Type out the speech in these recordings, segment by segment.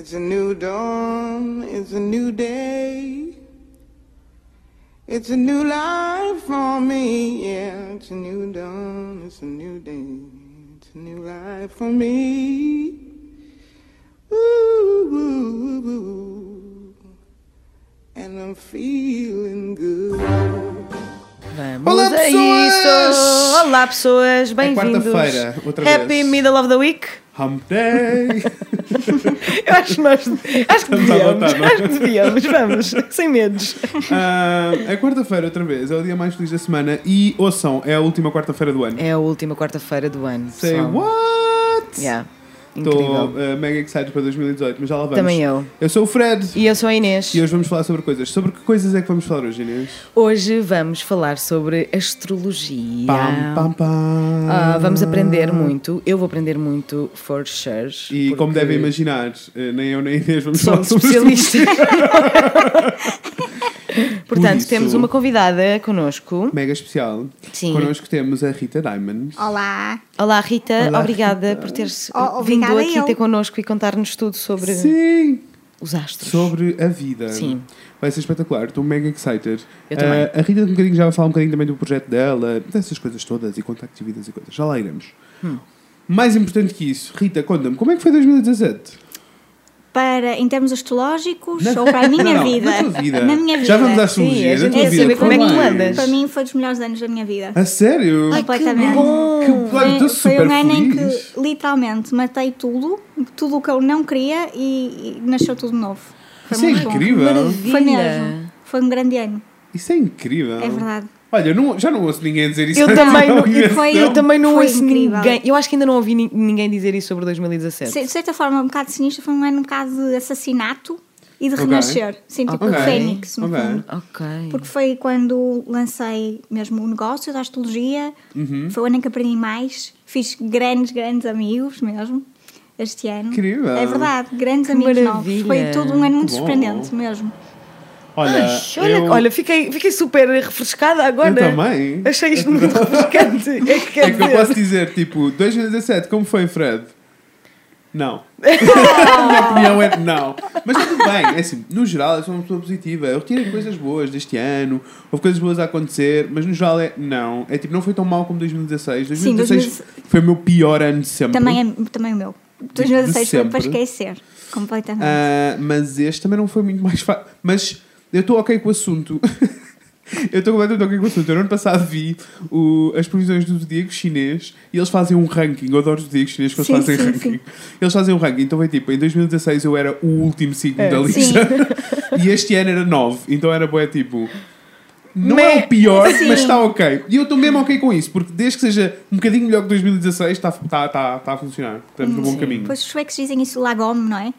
It's a new dawn, it's a new day. It's a new life for me, yeah. It's a new dawn, it's a new day. It's a new life for me. Ooh, ooh, ooh, and I'm feeling good. Vamos Olá, a pessoas! isso! Olá pessoas, bem-vindos! quarta-feira, outra Happy vez. middle of the week! Hump Day! Eu acho que nós. Acho que devíamos, é? acho que devíamos, vamos, sem medos. Ah, é quarta-feira outra vez, é o dia mais feliz da semana e ouçam, é a última quarta-feira do ano. É a última quarta-feira do ano. Say pessoal. what? Yeah. Estou ah, mega excited para 2018, mas já lá vamos. Também eu. Eu sou o Fred E eu sou a Inês. e hoje vamos falar sobre coisas. Sobre que coisas é que vamos falar hoje, Inês? Hoje vamos falar sobre astrologia. Pam, pam, pam. Ah, vamos aprender muito. Eu vou aprender muito, for sure. E como porque devem imaginar, eh, nem eu nem a Inês vamos falar Somos sobre especialistas. Portanto, isso- temos uma convidada connosco. Mega especial. Sim. Connosco temos a Rita Diamond. Olá. Olá, Rita. Olá, obrigada Rita. por teres Oh, vindo aqui eu. ter connosco e contar-nos tudo sobre Sim! os astros. Sobre a vida. Sim. Vai ser espetacular, estou mega excited. Eu também. Ah, a Rita um bocadinho já vai falar um bocadinho também do projeto dela, dessas coisas todas e contacto de vidas e coisas. Já lá iremos. Hum. Mais importante que isso, Rita, conta-me, como é que foi 2017? Para, em termos astrológicos, ou para a minha Não, vida? Na vida. Na minha vida. Já vamos à Sim, astrologia. a na gente tua quer vida, saber como é que tu mais? andas. Para mim foi dos melhores anos da minha vida. A sério? Completamente. bom! Que Foi, estou foi super um ano em que literalmente matei tudo, tudo o que eu não queria e, e nasceu tudo novo. Foi Isso é incrível. Foi mesmo. Foi um grande ano. Isso é incrível. É verdade. Olha, não- já não ouço ninguém dizer isso. Eu também não, foi- eu também não Foi ouço incrível. ninguém. Eu acho que ainda não ouvi ni- ninguém dizer isso sobre 2017. De certa forma, um bocado sinistro, foi um ano um bocado de assassinato e de Ok. renascer. Sim, tipo Ok. o Fênix, no Ok. fundo. Ok. Porque foi quando lancei mesmo o negócio da astrologia. Uhum. Foi o ano em que aprendi mais. Fiz grandes, grandes amigos mesmo este ano. Incrível. É verdade, grandes Que amigos maravilha. novos. Foi tudo um ano muito Bom. surpreendente mesmo. Olha, Ai, olha, eu, olha fiquei, fiquei super refrescada agora. eu também. Achei isto muito refrescante. É que É que eu posso dizer, tipo, 2017, como foi, Fred? Não. a minha opinião é não. Mas tudo bem. É assim, no geral, eu sou uma pessoa positiva. Eu retirei coisas boas deste ano, houve coisas boas a acontecer, mas no geral é não. É tipo, não foi tão mal como 2016. 2016 2016 foi o meu pior ano de sempre. Também, é, também o meu. 2016 foi para esquecer. Completamente. Ah, mas este também não foi muito mais fácil. Mas eu estou ok com o assunto. eu estou completamente ok com o assunto. Eu no ano passado vi o- as previsões do zodíaco chinês e eles fazem um ranking. Eu adoro os zodíacos chineses que eles Sim, fazem sim, ranking. sim. Eles fazem um ranking. Então foi tipo, em 2016 eu era o último signo É, da lista. e este ano era 9. Então era boa tipo. Não Me- é o pior, Sim. mas está ok. E eu estou mesmo ok com isso, porque desde que seja um bocadinho melhor que 2016, está, está, está, está a funcionar. Estamos no bom caminho. Depois os suecos dizem isso Lagome, não é?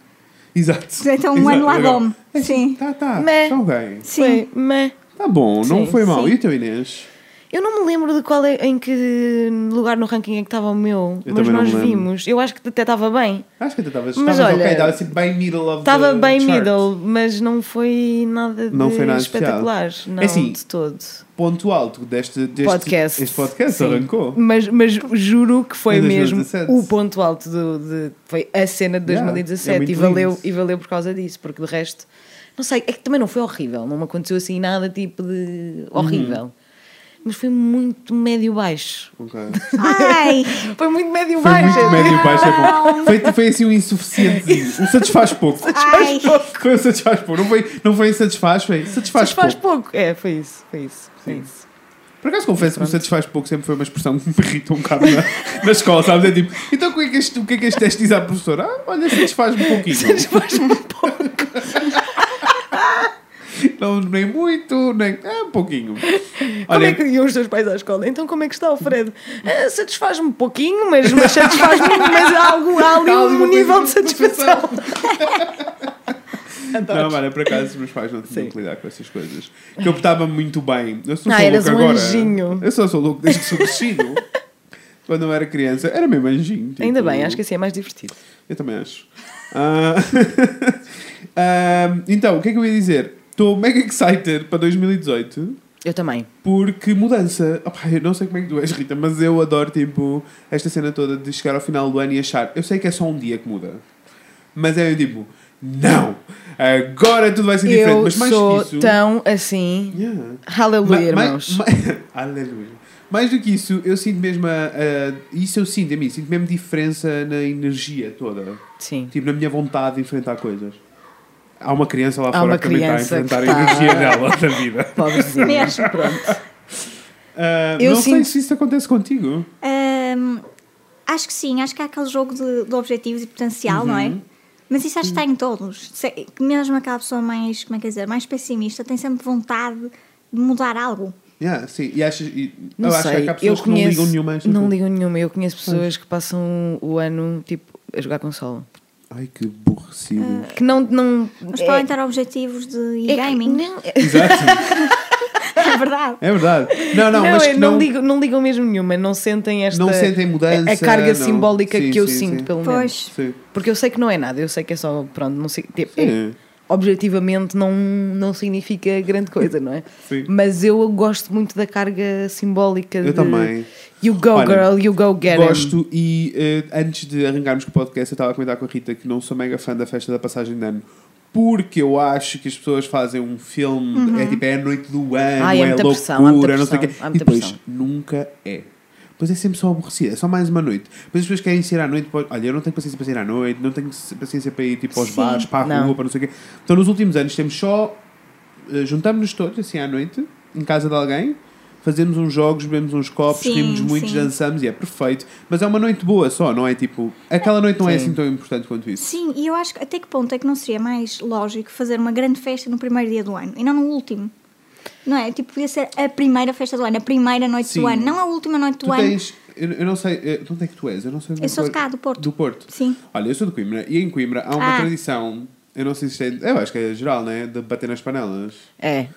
Exato. Então um Exato, ano. Lagome. Sim. Tá, tá. Meh. Tá ok. Sim. Foi, meh. Tá bom, não Sim, foi mal. sim. E o teu Inês? Eu não me lembro de qual é, em que lugar no ranking é que estava o meu, Eu mas nós vimos. Eu acho que até estava bem. Acho que até estavas Mas olha, ok, estava assim bem middle of Estava the bem chart. middle, mas não foi nada de Não foi nada espetacular. Não, É assim, de todo. Ponto alto deste, deste Podcast. Este podcast Sim. arrancou. Mas, mas juro que foi mesmo 2017. o ponto alto do, de, foi a cena de Yeah, 2017 é muito e, valeu, lindo. e valeu por causa disso, porque de resto, não sei, é que também não foi horrível, não me aconteceu assim nada tipo de horrível. Uhum. Mas foi muito médio-baixo. Ok. Ai! Foi muito Foi médio-baixo. muito médio e baixo, é bom. Foi, foi assim um insuficientezinho. Um satisfaz pouco. Ai! Foi um satisfaz pouco. Não foi, não foi insatisfaz, foi satisfaz, Satisfaz pouco. pouco. É, foi isso, foi isso. Foi Sim. isso. Por acaso confesso que o satisfaz pouco sempre foi uma expressão que me irrita um bocado na, na escola, sabes? É tipo, então o que é que este, o que é que este teste diz à professora? Ah, olha, satisfaz-me um pouquinho. Satisfaz-me um pouco. Não, nem muito, nem. É um pouquinho. Como Olha, é que iam os teus pais à escola? Então como é que está o Fred? Ah, satisfaz-me um pouquinho, mas, mas satisfaz-me, mas há, algo, há ali um nível de satisfação. Não, olha, por acaso os meus pais não tinham que lidar com essas coisas. Que eu portava muito bem. Eu sou Ah, sou louco um agora. anjinho. Eu só sou louco desde que sou crescido. Quando eu era criança, era mesmo anjinho. tipo, Ainda bem, acho que assim é mais divertido. Eu também acho. Ah, ah, então, o que é que eu ia dizer? Estou mega excited para 2018 Eu também. porque mudança. Opa, eu não sei como é que tu és, Rita, mas eu adoro tipo, esta cena toda de chegar ao final do ano e achar. Eu sei que é só um dia que muda, mas é tipo. não, agora tudo vai ser diferente. Eu Mas mais sou que isso. tão assim. Yeah. Aleluia, Ma- ma- irmãos. ma- Aleluia. Mais do que isso, eu sinto mesmo a, a- Isso eu sinto a mim, sinto mesmo diferença na energia toda. Sim. Tipo, na minha vontade de enfrentar coisas. Há uma criança lá Há fora que também está a enfrentar a energia dela da vida. Pobrezinha. Mesmo. Pronto. Ah, Eu não sei sinto- se isso acontece contigo. Hum, acho que sim, acho que há aquele jogo de, de objetivos e potencial, não é? Uhum. Mas isso acho que está em todos. Se- mesmo aquela pessoa mais, como é que dizer, mais pessimista tem sempre vontade de mudar algo. Yeah, sim. E achas, e, Não eu acho sei, que há eu pessoas que não conheço. ligam nenhuma Não ligam nenhuma. Eu conheço pessoas que passam o ano tipo a jogar consola. Ai, que aborrecido. Que não. não Mas é- podem ter objetivos de é que e-gaming. não- Exato. É verdade. É verdade. Não, não, Não, mas é, que não, não, ligam, não ligam mesmo nenhuma, não sentem esta. não sentem mudança. a, carga não. simbólica Sim, que eu sim, sinto, sim. pelo menos. Pois. Sim. Porque eu sei que não é nada, eu sei que é só. Pronto, não sei. Tipo, é- Sim. Objetivamente não, não significa grande coisa, não é? Sim. Mas eu gosto muito da carga simbólica. Eu de, também. You go, Olha, girl, you go get. Gosto e eh, antes de arrancarmos com o podcast, eu estava a comentar com a Rita que não sou mega fã da festa da passagem de ano. Porque eu acho que as pessoas fazem um filme, é tipo, é a noite do ano, Ai, é é, loucura, pressão, há muita não sei o quê. pressão, E depois pressão. nunca é. Depois é sempre só aborrecida, é só mais uma noite. Depois as pessoas querem sair à noite, olha, eu não tenho paciência para sair à noite, não tenho paciência para ir tipo, aos Sim. bares, para a Não. rua, para não sei o quê. Então nos últimos anos temos só, eh, juntamos-nos todos assim à noite, em casa de alguém, fazemos uns jogos, bebemos uns copos, Sim, rimos muito, sim. dançamos e é perfeito. Mas é uma noite boa só, não é tipo. Aquela noite não é Sim. assim tão importante quanto isso. Sim, e eu acho que até que ponto é que não seria mais lógico fazer uma grande festa no primeiro dia do ano e não no último? Não é? Tipo, podia ser a primeira festa do ano, a primeira noite Sim. do ano, não a última noite do Tu ano. tens. Eu, eu não sei. eh, De onde é que tu és? Eu não sei onde é Eu que sou de cá, do Porto. Do Porto. Sim. Olha, eu sou de Coimbra e em Coimbra há uma Ah. tradição. Eu não sei se é. Eu acho que é geral, né? De bater nas panelas. É.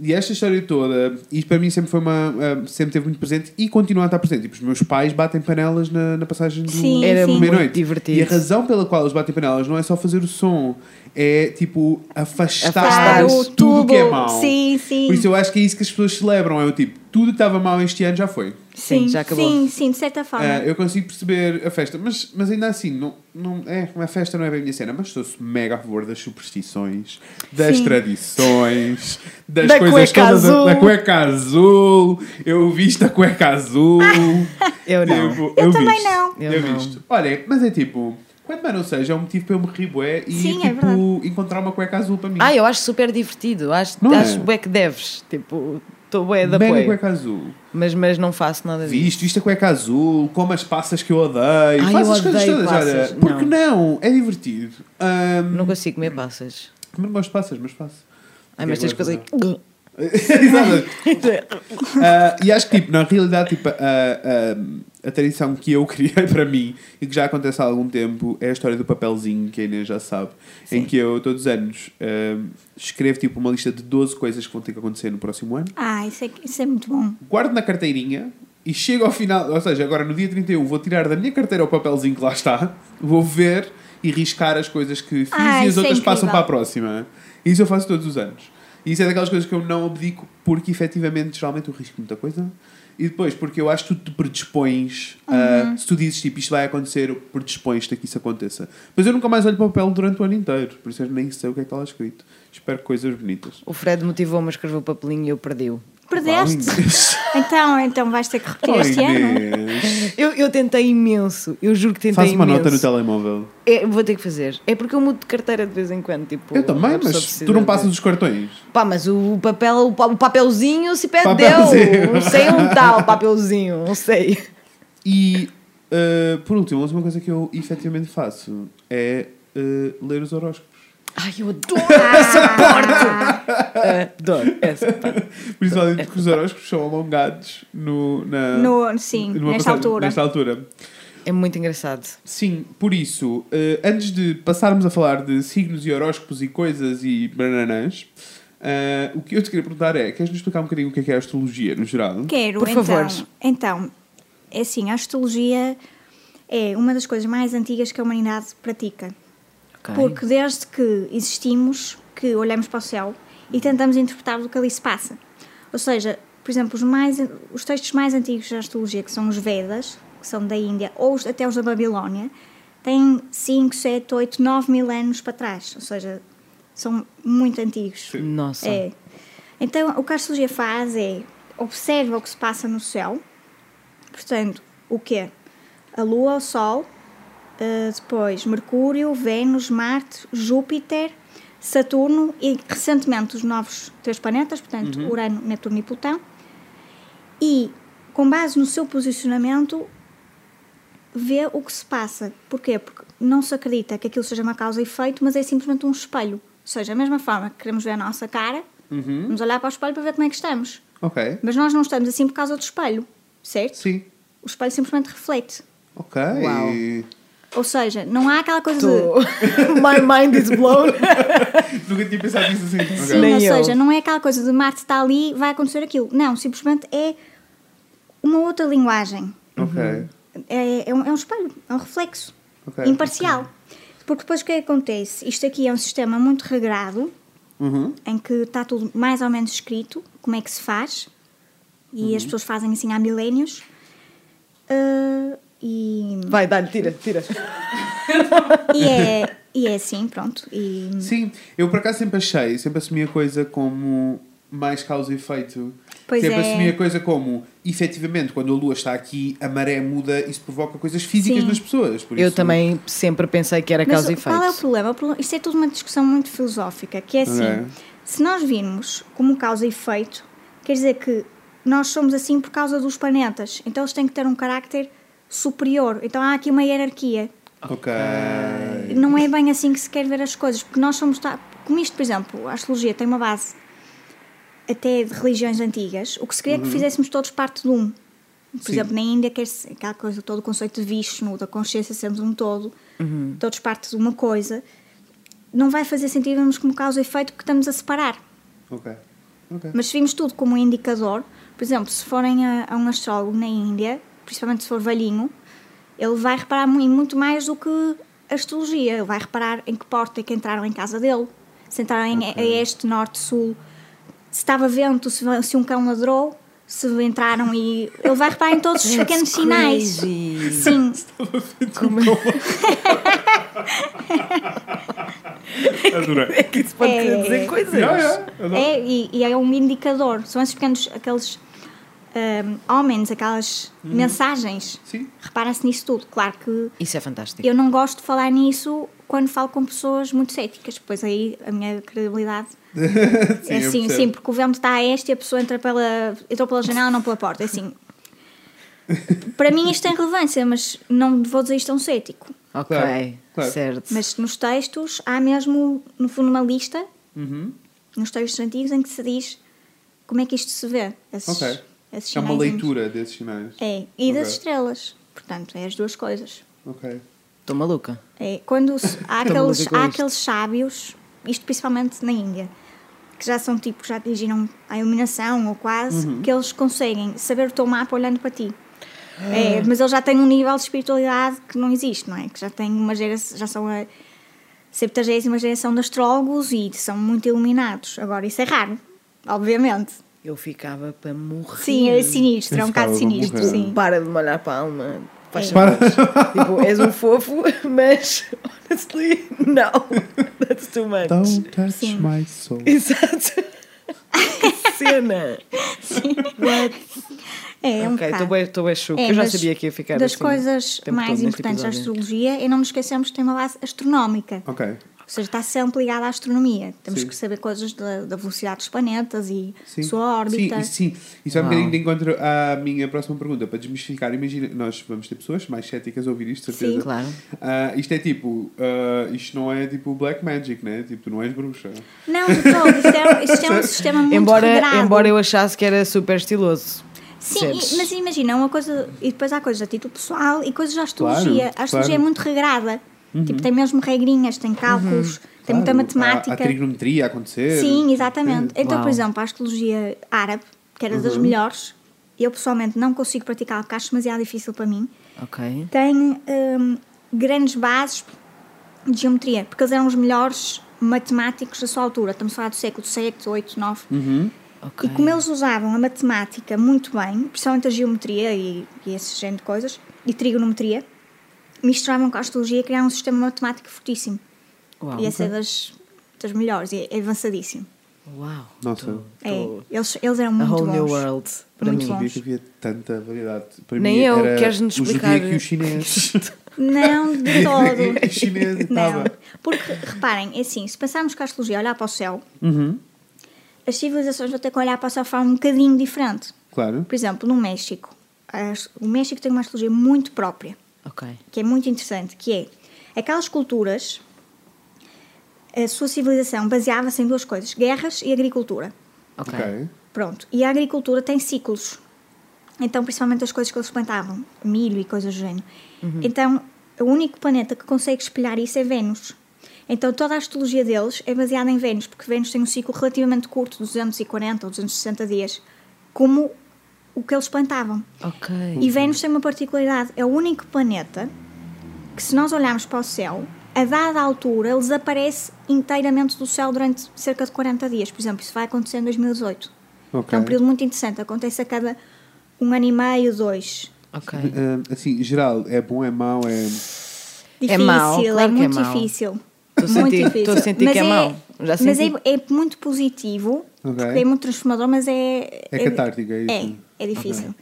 E esta história toda, isto para mim sempre foi uma. eh, sempre teve muito presente e continua a estar presente. Tipo, os meus pais batem panelas na, na passagem do. Sim, Era sim. muito meia-noite. divertido. E a razão pela qual eles batem panelas não é só fazer o som, é tipo afastar, Afastar o tudo que é mau. Sim, sim. Por isso eu acho que é isso que as pessoas celebram. É o tipo, tudo que estava mal este ano já foi. Sim, já acabou. Sim, sim, de certa forma. Ah, eu consigo perceber a festa, mas, mas ainda assim, não, não, é, uma festa não é bem a minha cena, mas estou mega a favor das superstições, das Sim. tradições, das Da coisas cueca todas, da- azul. da cueca azul. Eu visto a cueca azul. Eu não. Tipo, Eu também visto, não. Eu, Eu não. visto. Olha, mas é tipo, mais não seja, é um motivo para eu me rir bué e Sim, é tipo, verdade. encontrar uma cueca azul para mim. Ah, eu acho super divertido. Acho, Não é? acho bué que deves. Tipo, estou bué de Mega apoio. cueca azul. Mas, mas não faço nada disso. Visto, visto a cueca azul, como as passas que eu odeio. Ai, Faço eu as coisas todas, passas. olha. Porque não? É divertido. Ahm, Não consigo comer passas. Não gosto de passas, mas faço. Ai, mas tens aí. Exato. Ah, e acho que, tipo, na realidade, tipo, a, a, a tradição que eu criei para mim e que já acontece há algum tempo é a história do papelzinho, que a Inês já sabe, em que eu, todos os anos, ah, escrevo, tipo, uma lista de 12 coisas que vão ter que acontecer no próximo ano, Ah, isso é, isso é muito bom. guardo na carteirinha e chego ao final, ou seja, agora no dia 31 vou tirar da minha carteira o papelzinho que lá está, vou ver e riscar as coisas que fiz Ah, e as é outras passam incrível. para a próxima. Isso eu faço todos os anos. E isso é daquelas coisas que eu não abdico porque efetivamente geralmente eu risco muita coisa. E depois, porque eu acho que tu te predispões, a- Uhum. se tu dizes tipo isto vai acontecer, predispões-te a que isso aconteça. Mas eu nunca mais olho para o papel durante o ano inteiro, por isso eu nem sei o que é que está lá escrito. Espero coisas bonitas. O Fred motivou-me a escrever o papelinho e eu perdi-o. Perdeste? Então, então vais ter que repetir este ano. Eu, eu tentei imenso. Eu juro que tentei Faz uma imenso. nota no telemóvel. É, vou ter que fazer. É porque eu mudo de carteira de vez em quando. Tipo, Eu também, pessoa mas precisa tu não de- passas os cartões. Pá, mas o papel, o pa- o papelzinho se perdeu. Papelzinho. Não sei onde está o papelzinho. Não sei. E, uh, por último, a última coisa que eu efetivamente faço é uh, ler os horóscopos. Ai, eu adoro essa parte. Adoro essa parte. Principalmente porque os horóscopos são alongados no, na, No, sim, nesta passagem- altura. nesta altura. É muito engraçado. Sim, por isso, uh, antes de passarmos a falar de signos e horóscopos e coisas e bananãs, uh, o que eu te queria perguntar é: queres-nos explicar um bocadinho o que é, que é a astrologia no geral? Quero, Por então. favor. Então, é assim, a astrologia é uma das coisas mais antigas que a humanidade pratica. Ok. Porque desde que existimos, que olhamos para o céu e tentamos interpretar o que ali se passa. Ou seja, por exemplo, os, mais, os textos mais antigos da astrologia, que são os Vedas, que são da Índia, ou os- até os da Babilónia, têm 5, 7, 8, 9 mil anos para trás. Ou seja, são muito antigos. Nossa. É. Então, o que a astrologia faz é observa o que se passa no céu. Portanto, o quê? A Lua, o Sol, eh, depois Mercúrio, Vênus, Marte, Júpiter, Saturno e recentemente os novos três planetas, portanto, Urano, Netuno e Plutão. E, com base no seu posicionamento, vê o que se passa. Porquê? Porque não se acredita que aquilo seja uma causa e efeito, mas é simplesmente um espelho. Ou seja, da mesma forma que queremos ver a nossa cara, vamos olhar para o espelho para ver como é que estamos. Ok. Mas nós não estamos assim por causa do espelho, certo? Sim. O espelho simplesmente reflete. Ok. Uau. Ou seja, não há aquela coisa Tô- de. My mind is blown. Nunca tinha pensado nisso assim. Sim, Nem ou eu. seja, não é aquela coisa de Marte está ali vai acontecer aquilo. Não, simplesmente é uma outra linguagem. Ok. É, é, um, é um espelho, é um reflexo. Ok. Imparcial. Porque depois o que é que acontece? Isto aqui é um sistema muito regrado, Uhum. em que está tudo mais ou menos escrito, como é que se faz, e as pessoas fazem assim há milénios. Ah, e, Vai, dá-lhe, tira, tira. e, é, e é assim, pronto. E, Sim, eu por acaso sempre achei, sempre assumi a coisa como mais causa e efeito. Pois sempre é. assumi a coisa como, efetivamente, quando a lua está aqui, a maré muda, isso provoca coisas físicas Sim. nas pessoas. Por Eu isso- também sempre pensei que era Mas causa e qual é o efeito. problema? O problema? Isto é tudo uma discussão muito filosófica, que é assim, Ok. se nós virmos como causa e efeito, quer dizer que nós somos assim por causa dos planetas, então eles têm que ter um carácter superior, então há aqui uma hierarquia. Ok. Não é bem assim que se quer ver as coisas, porque nós somos, como isto, por exemplo, a astrologia tem uma base até de religiões antigas, o que se queria é que fizéssemos todos parte de um. Por Sim. exemplo, na Índia, quer-se aquela coisa, todo o conceito de Vishnu, da consciência sermos um todo, todos parte de uma coisa, não vai fazer sentido vermos como causa e efeito porque estamos a separar. Ok. Ok. Mas se vimos tudo como um indicador, por exemplo, se forem a, a um astrólogo na Índia, principalmente se for velhinho, ele vai reparar em muito mais do que a astrologia. Ele vai reparar em que porta é que entraram em casa dele, se entraram em a este, norte, sul, se estava vento, se, se um cão ladrou, se entraram e. Ele vai reparar em todos os pequenos sinais. crazy. Sim, Como Adorei. é que isso pode É, querer é. dizer coisas? Yeah, adoro. É, e, e é um indicador. São esses pequenos, aqueles ahm, homens, aquelas mensagens. Sim. Repara-se nisso tudo. Claro que Isso é fantástico. eu não gosto de falar nisso quando falo com pessoas muito céticas, pois aí a minha credibilidade Sim, é assim, sim, porque o vento está a este e a pessoa entra pela, entrou pela janela, não pela porta. É assim. Para mim isto tem relevância, mas não vou dizer isto a um cético. Ok, Claro, claro. certo. Mas nos textos há mesmo, no fundo, uma lista, Uhum. nos textos antigos, em que se diz como é que isto se vê. Esses, Ok. Esses É uma leitura desses sinais. É, e das Ok. estrelas. Portanto, é as duas coisas. Ok. Estou maluca. É, quando há, aqueles, há aqueles sábios, isto principalmente na Índia, que já são tipo, já atingiram a iluminação ou quase, Uhum. que eles conseguem saber o teu mapa olhando para ti. É, mas eles já têm um nível de espiritualidade que não existe, não é? Que já têm uma geração, já são a 70 geração de astrólogos e são muito iluminados. Agora, isso é raro, obviamente. Eu ficava para morrer. Sim, é sinistro, é um bocado sinistro, morrer. sim. Para de molhar para a alma. Faz É. favor. Tipo, és um fofo, mas honestly, não. That's too much. Don't touch Sim. my soul. Exato. Que cena. What? É, é um ok, bocado. estou bem choque. É, Eu já mas sabia que ia ficar Das assim. coisas mais importantes da astrologia é não nos esquecermos que tem uma base astronómica. Ok. Ou seja, está sempre ligada à astronomia. Temos Sim. que saber coisas da, da velocidade dos planetas e Sim. sua órbita. Sim, sim. Isso é um bocadinho de encontro à minha próxima pergunta. Para desmistificar, imagina, nós vamos ter pessoas mais céticas a ouvir isto, de certeza. Sim. Claro. Ah, isto é tipo, ah, isto não é tipo black magic, né? Tipo, tu não és bruxa. Não, de todo. Isto é, isto é um sistema muito Embora, regrado. embora eu achasse que era super estiloso. Sim, e- mas imagina, uma coisa... E depois há coisas a título pessoal e coisas da astrologia. Claro, a astrologia claro. é muito regrada. Tipo, tem mesmo regrinhas, tem cálculos, tem muita Claro, matemática. Há, há trigonometria a acontecer. Sim, exatamente. Então, Uau. por exemplo, a astrologia árabe, que era das melhores, eu pessoalmente não consigo praticar porque acho demasiado difícil para mim, Ok. tem hum, grandes bases de geometria, porque eles eram os melhores matemáticos da sua altura. Estamos a falar do século VII, VIII, IX. Uhum. ok. E como eles usavam a matemática muito bem, principalmente a geometria e, e esse género de coisas, e trigonometria, misturavam com a astrologia e criaram um sistema matemático fortíssimo. Uau. e essa é das, das melhores, é, é avançadíssimo. Uau. Nossa. Tô- É, eles, eles eram A muito whole bons. new world para Muito mim. Não sabia bons. que havia tanta variedade. Para Nem mim eu. era Queres-nos explicar? zodíaco e o chinês. Não, de todo. E chinês Não, tava. porque reparem, é assim, se pensarmos que a astrologia olhar para o céu, Uhum, as civilizações vão ter que olhar para o céu de forma um bocadinho diferente. claro. Por exemplo, no México, as- o México tem uma astrologia muito própria, Ok. que é muito interessante, que é aquelas culturas, a sua civilização baseava-se em duas coisas, guerras e agricultura. Ok. Ok. Pronto. E a agricultura tem ciclos. Então, principalmente as coisas que eles plantavam, milho e coisas do género. Então, o único planeta que consegue espelhar isso é Vênus. Então, toda a astrologia deles é baseada em Vênus, porque Vênus tem um ciclo relativamente curto, 240 ou 260 dias, como o que eles plantavam. Ok. E Vênus tem uma particularidade: é o único planeta que, se nós olharmos para o céu, a dada altura ele desaparece inteiramente do céu durante cerca de 40 dias. Por exemplo, isso vai acontecer em 2018. Ok. É um período muito interessante, acontece a cada um ano e meio, dois. Ok. Ah, assim, geral, é bom, é mau, é. Difícil, mau, claro que é muito mau. difícil. A muito sentir- difícil. a sentir mas que é mau. Já mas senti. é, é muito positivo, Ok. porque é muito transformador, mas é. É catártico, é isso? É, é difícil.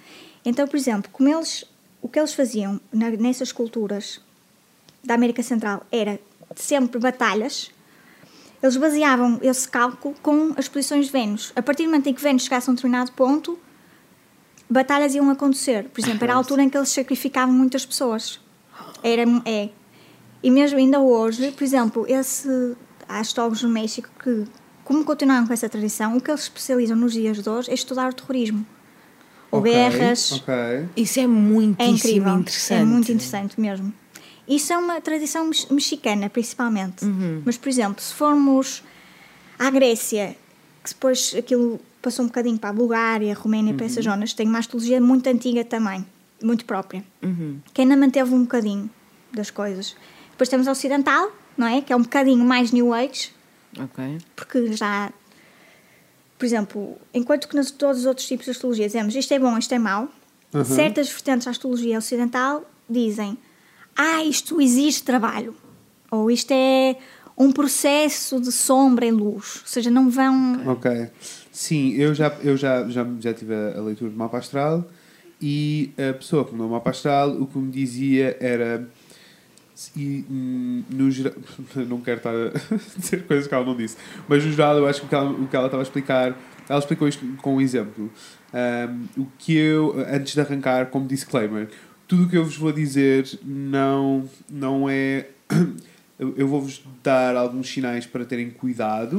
Então, por exemplo, como eles, o que eles faziam na- nessas culturas da América Central era sempre batalhas. Eles baseavam esse cálculo com as posições de Vênus. A partir do momento em que Vênus chegasse a um determinado ponto, batalhas iam acontecer. Por exemplo, era a altura em que eles sacrificavam muitas pessoas. Era, é. E mesmo ainda hoje, por exemplo, esse, há astrólogos no México que, como continuam com essa tradição, o que eles especializam nos dias de hoje é estudar o terrorismo. Ou Ok, guerras. Ok. Isso é É muitíssimo incrível. interessante. É muito interessante mesmo. Isso é uma tradição mex- mexicana, principalmente. Uhum. Mas, por exemplo, se formos à Grécia, que depois aquilo passou um bocadinho para a Bulgária, Roménia, para Uhum. essas zonas, tem uma astrologia muito antiga também, muito própria, Uhum. que ainda manteve um bocadinho das coisas. Depois temos a ocidental, não é? Que é um bocadinho mais New Age, Ok. porque já. Por exemplo, enquanto que nos todos os outros tipos de astrologia dizemos isto é bom, isto é mau, Uhum. certas vertentes da astrologia ocidental dizem ah, isto exige trabalho, ou isto é um processo de sombra e luz, ou seja, não vão. Ok. Sim, eu já, eu já, já, já tive a, a leitura do mapa astral e a pessoa que me deu o mapa astral o que me dizia era. E, hum, no geral, não quero estar a dizer coisas que ela não disse, mas no geral eu acho que o que ela, o que ela estava a explicar, ela explicou isto com um exemplo. Um, o que eu, antes de arrancar, como disclaimer, tudo o que eu vos vou dizer não, não é. Eu vou-vos dar alguns sinais para terem cuidado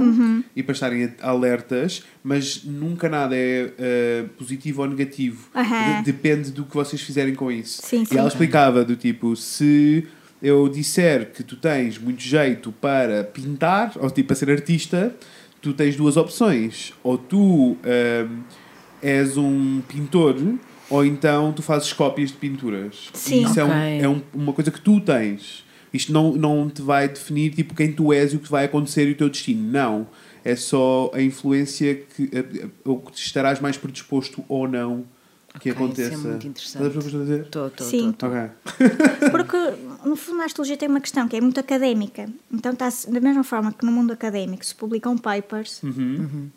e para estarem alertas, mas nunca nada é eh, positivo ou negativo. Aham. De- depende do que vocês fizerem com isso. Sim, e sim. ela explicava do tipo, se eu disser que tu tens muito jeito para pintar, ou tipo para ser artista, tu tens duas opções. Ou tu ehm, és um pintor, ou então tu fazes cópias de pinturas. Sim. E isso é, um- é um- uma coisa que tu tens. Isto não, não te vai definir tipo, quem tu és e o que vai acontecer e o teu destino. Não. É só a influência que, ou que estarás mais predisposto ou não que Ok, isso é aconteça. muito interessante. Estás a dizer? Estou, estou, Sim. estou. Ok. Porque, no fundo, a astrologia tem uma questão que é muito académica. Então, está da mesma forma que no mundo académico se publicam papers Uhum.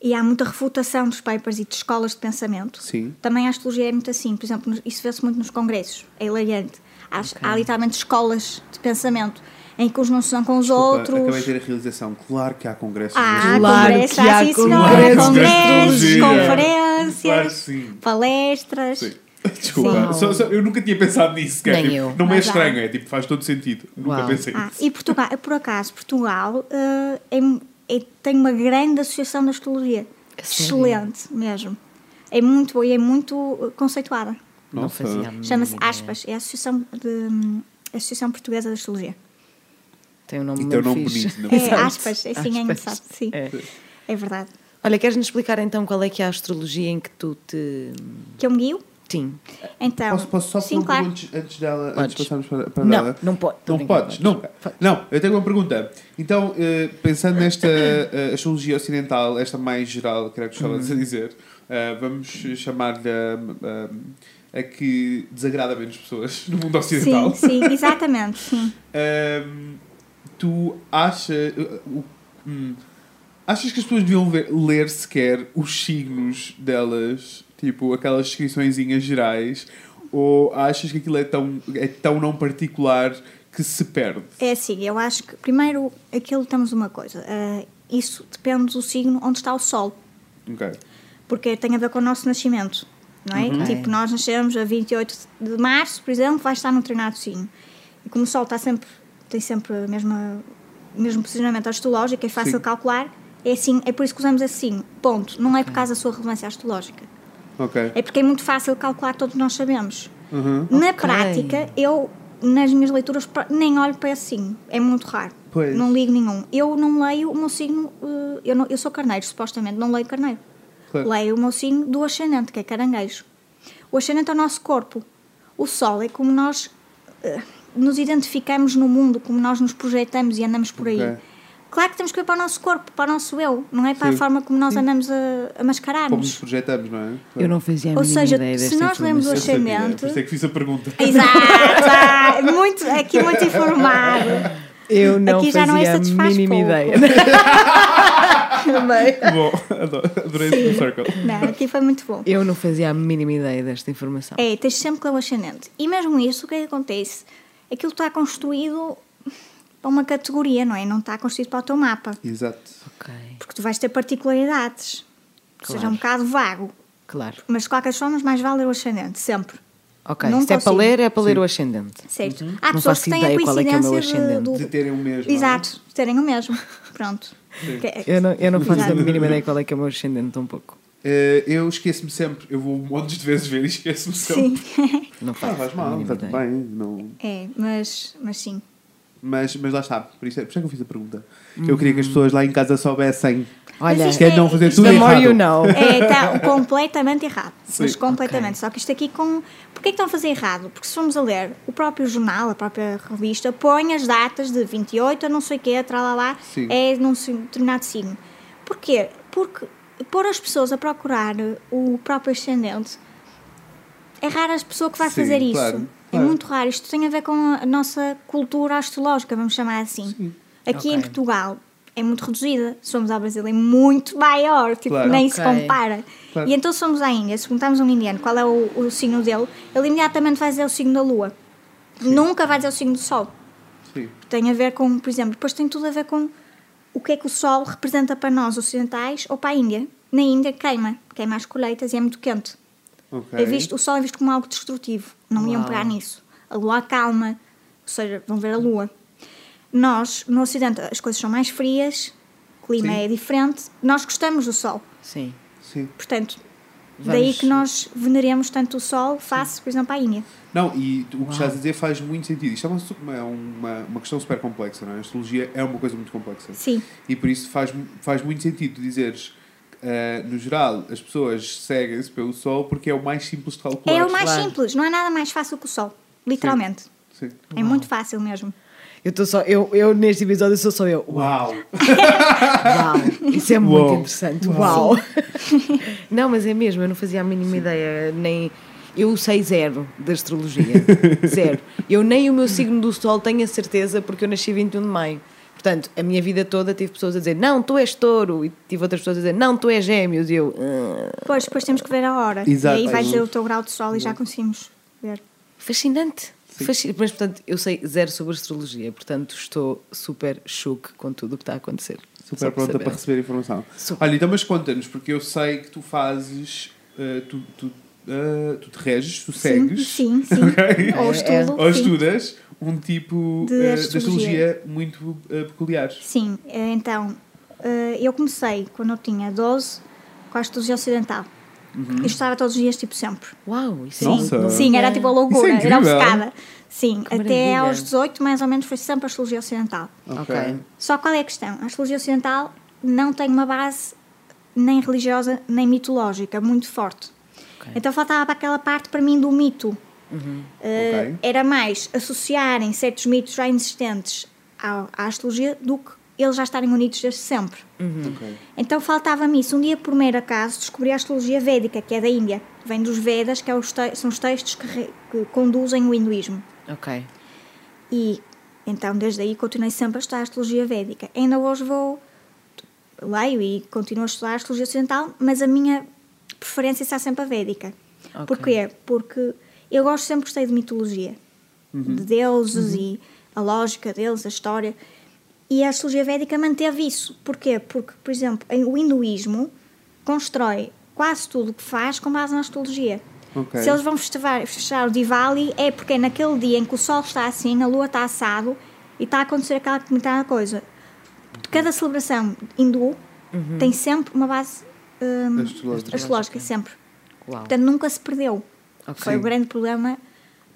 e há muita refutação dos papers e de escolas de pensamento. Sim. Também a astrologia é muito assim. Por exemplo, isso vê-se muito nos congressos. É hilariante. Há, há literalmente escolas de pensamento em que uns não se dão com os Desculpa, outros. Acabei de ter a realização. Claro que há congressos. Ah, Claro congressos, que há há congressos Congressos, conferências, Claro sim. palestras. Sim. Desculpa, só- só- eu nunca tinha pensado nisso. que é, Nem tipo, eu. Não me é estranho, é tipo, faz todo sentido. Nunca Uau. pensei Ah, nisso. e Portugal, por acaso, Portugal eh, é, é- tem uma grande associação da astrologia. A sério? Excelente mesmo. É muito boa e é muito eh, conceituada. A Chama-se. Aspas, é a Associação, de, hum, Associação Portuguesa de Astrologia. Tem um nome E tem um nome fixe. bonito, não é? É aspas, é assim, é Aspas. engraçado. Sim, É. é verdade. Olha, queres-nos explicar então qual é que é a astrologia em que tu te... Que eu me guio? Sim. Então, Posso, posso só sim, fazer claro. antes, antes dela, Podes. antes de passarmos para, para Não, ela? não pode. Não podes, nunca. Podes. Não, eu tenho uma pergunta. Então, eh, pensando nesta eh, astrologia ocidental, esta mais geral, que era que estavas Uhum. a dizer, eh, vamos chamar-lhe a, a- a que desagrada menos pessoas no mundo ocidental. Sim, sim, exatamente, sim. Ahm, tu achas. uh, hum, achas que as pessoas deviam ver- ler sequer os signos delas, tipo aquelas descriçõezinhas gerais, ou achas que aquilo é tão, é tão não particular que se perde? É assim, eu acho que primeiro aquilo temos uma coisa. ah, isso depende do signo onde está o Sol. Ok. Porque tem a ver com o nosso nascimento. Não é? Tipo, nós nascemos a 28 de março, por exemplo, vai estar num determinado signo. E como o Sol está sempre, tem sempre a mesma, o mesmo posicionamento astrológico, é fácil Sim. de calcular, é assim, é por isso que usamos signo. Ponto. Não é por causa da sua relevância astrológica. Ok. É porque é muito fácil de calcular, todos nós sabemos. Uhum. Na Ok. prática, eu, nas minhas leituras, nem olho para esse signo. É muito raro. Pois. Não ligo nenhum. Eu não leio o meu signo. eh, Eu, não, eu sou carneiro, supostamente, não leio carneiro. Claro. Leio o meu signo do ascendente, que é caranguejo. O ascendente é o nosso corpo. O sol é como nós eh, nos identificamos no mundo, como nós nos projetamos e andamos por aí. Ok. Claro que temos que ver para o nosso corpo, para o nosso eu, não é para Sim. a forma como nós Sim. andamos a, a Como mascarar-nos. nos projetamos, não é? Eu não fazia a Ou seja, ideia se nós lemos o ascendente- por isso é que fiz a pergunta. Exato! ah, muito, aqui muito informado. Eu não Aqui já não é fazia a mínima pouco. ideia. Bom, adoro- adorei esse circle. Não, aqui foi muito bom. Eu não fazia a mínima ideia desta informação. É, tens sempre que ler o ascendente. E mesmo isso, o que é que acontece? Aquilo está construído para uma categoria, não é? Não está construído para o teu mapa. Exato. Ok, Porque tu vais ter particularidades. Ou seja, Claro. um bocado vago. claro. Mas de qualquer forma, mais vale ler o ascendente, sempre. Ok, Não se é para consigo. ler, é para ler Sim. o ascendente. Certo? Há Não pessoas faço que têm a é que é coincidência de- ascendente. De do... terem o mesmo. é? Exato, de terem o mesmo. Pronto. É- Eu não, eu não faço a mínima ideia qual é que é o meu ascendente, um pouco. Eh, eu esqueço-me sempre. Eu vou montes de vezes ver e esqueço-me sempre. Sim. Não Ah, faço faz mal, está tudo bem. Não... É, mas, mas sim. Mas, mas lá está, por isso, é, por isso é que eu fiz a pergunta. Eu queria que as pessoas lá em casa soubessem Olha, que é não fazer isto tudo more errado. you know. É, está completamente errado. Sim. Mas completamente. Só que isto aqui com. Porquê que estão a fazer errado? Porque se formos a ler, o próprio jornal, a própria revista, põe as datas de 28 a não sei o quê, tralalá, Sim. é num determinado signo. Porquê? Porque pôr as pessoas a procurar o próprio ascendente é rara a pessoa que vai Sim, fazer isso. claro, É claro. muito raro. Isto tem a ver com a nossa cultura astrológica, vamos chamar assim. Aqui em Ok. Portugal é muito reduzida. Se formos ao Brasil é muito maior, tipo, Claro. nem se Ok. compara. Claro. E então se formos à Índia, se perguntarmos a um indiano qual é o, o signo dele, ele imediatamente vai dizer o signo da Lua. Nunca vai dizer o signo do Sol. Sim. Tem a ver com, por exemplo, depois tem tudo a ver com o que é que o Sol representa para nós ocidentais ou para a Índia. Na Índia queima, queima as colheitas e é muito quente. Ok. É visto, o Sol é visto como algo destrutivo. Não iam Uau. pegar nisso. A Lua acalma, ou seja, vão ver a Lua. Nós, no Ocidente, as coisas são mais frias, o clima Sim. é diferente. Nós gostamos do Sol. Sim. Sim. Portanto, daí Vamos- que nós veneremos tanto o Sol face, por exemplo, à Índia. Não, e o que estás a dizer faz muito sentido. Isto é uma, su- uma, uma, questão super complexa, não é? A astrologia é uma coisa muito complexa. Sim, E por isso faz, faz muito sentido dizeres, eh, no geral, as pessoas seguem-se pelo Sol porque é o mais simples de calcular. é o mais claro. simples. Não é nada mais fácil que o Sol. Literalmente. Sim. É muito fácil mesmo. Eu estou só, eu, eu neste episódio sou só eu. Uau, Uau! uau. Isso é muito Uau. interessante. Uau. não, mas é mesmo, eu não fazia a mínima ideia, nem eu sei zero de astrologia. zero. Eu nem o meu signo do sol tenho a certeza porque eu nasci 21 de maio. Portanto, a minha vida toda tive pessoas a dizer, não, tu és touro, e tive outras pessoas a dizer, não, tu és gêmeos, e eu, "Ah." Depois, depois temos que ver a hora. Exato. E aí vai Ai, dizer o teu grau de Sol e já conseguimos ver. fascinante. Fasci- Mas, portanto, eu sei zero sobre astrologia, portanto, estou super choque com tudo o que está a acontecer. Super pronta saber. para receber informação. Super. Olha, então, mas conta-nos, porque eu sei que tu fazes. eh, tu, tu, eh, tu te reges, tu segues. Sim, sim. sim. Ok. Ou É, estudo. Ou sim. estudas um tipo De de astrologia. muito eh, peculiar. Sim, então, eu comecei quando eu tinha 12 com a astrologia ocidental. Uhum. Eu estudava todos os dias, tipo sempre. Uau, isso Sim, é Nossa. sim era tipo a loucura, é era obcecada. Sim, Que até maravilha. aos 18, mais ou menos, foi sempre a astrologia ocidental. Ok. Só qual é a questão? A astrologia ocidental não tem uma base nem religiosa nem mitológica muito forte. Ok. Então faltava para aquela parte para mim do mito. Uhum. Eh, Ok. Era mais associarem certos mitos já existentes ao- à astrologia do que eles já estarem unidos desde sempre. Ok. Então faltava-me isso. Um dia, por mero acaso, descobri a astrologia védica, que é da Índia. Vem dos Vedas, que é os te- são os textos que, que conduzem o hinduísmo. Ok. E então, desde aí, continuei sempre a estudar a astrologia védica. Ainda hoje vou, leio e continuo a estudar a astrologia ocidental, mas a minha preferência está sempre a védica. Ok. Porquê? Porque eu gosto sempre gostei de mitologia, de deuses e a lógica deles, a história. E a astrologia védica manteve isso. Porquê? Porque, por exemplo, em- o hinduísmo constrói quase tudo o que faz com base na astrologia. Ok. Se eles vão festejar, festejar o Diwali, é porque é naquele dia em que o sol está assim, a lua está assado e está a acontecer aquela determinada coisa. Cada celebração hindu tem sempre uma base hum, Astrológica. astrológica, sempre. Uau. Portanto, nunca se perdeu. Ok. Foi o grande problema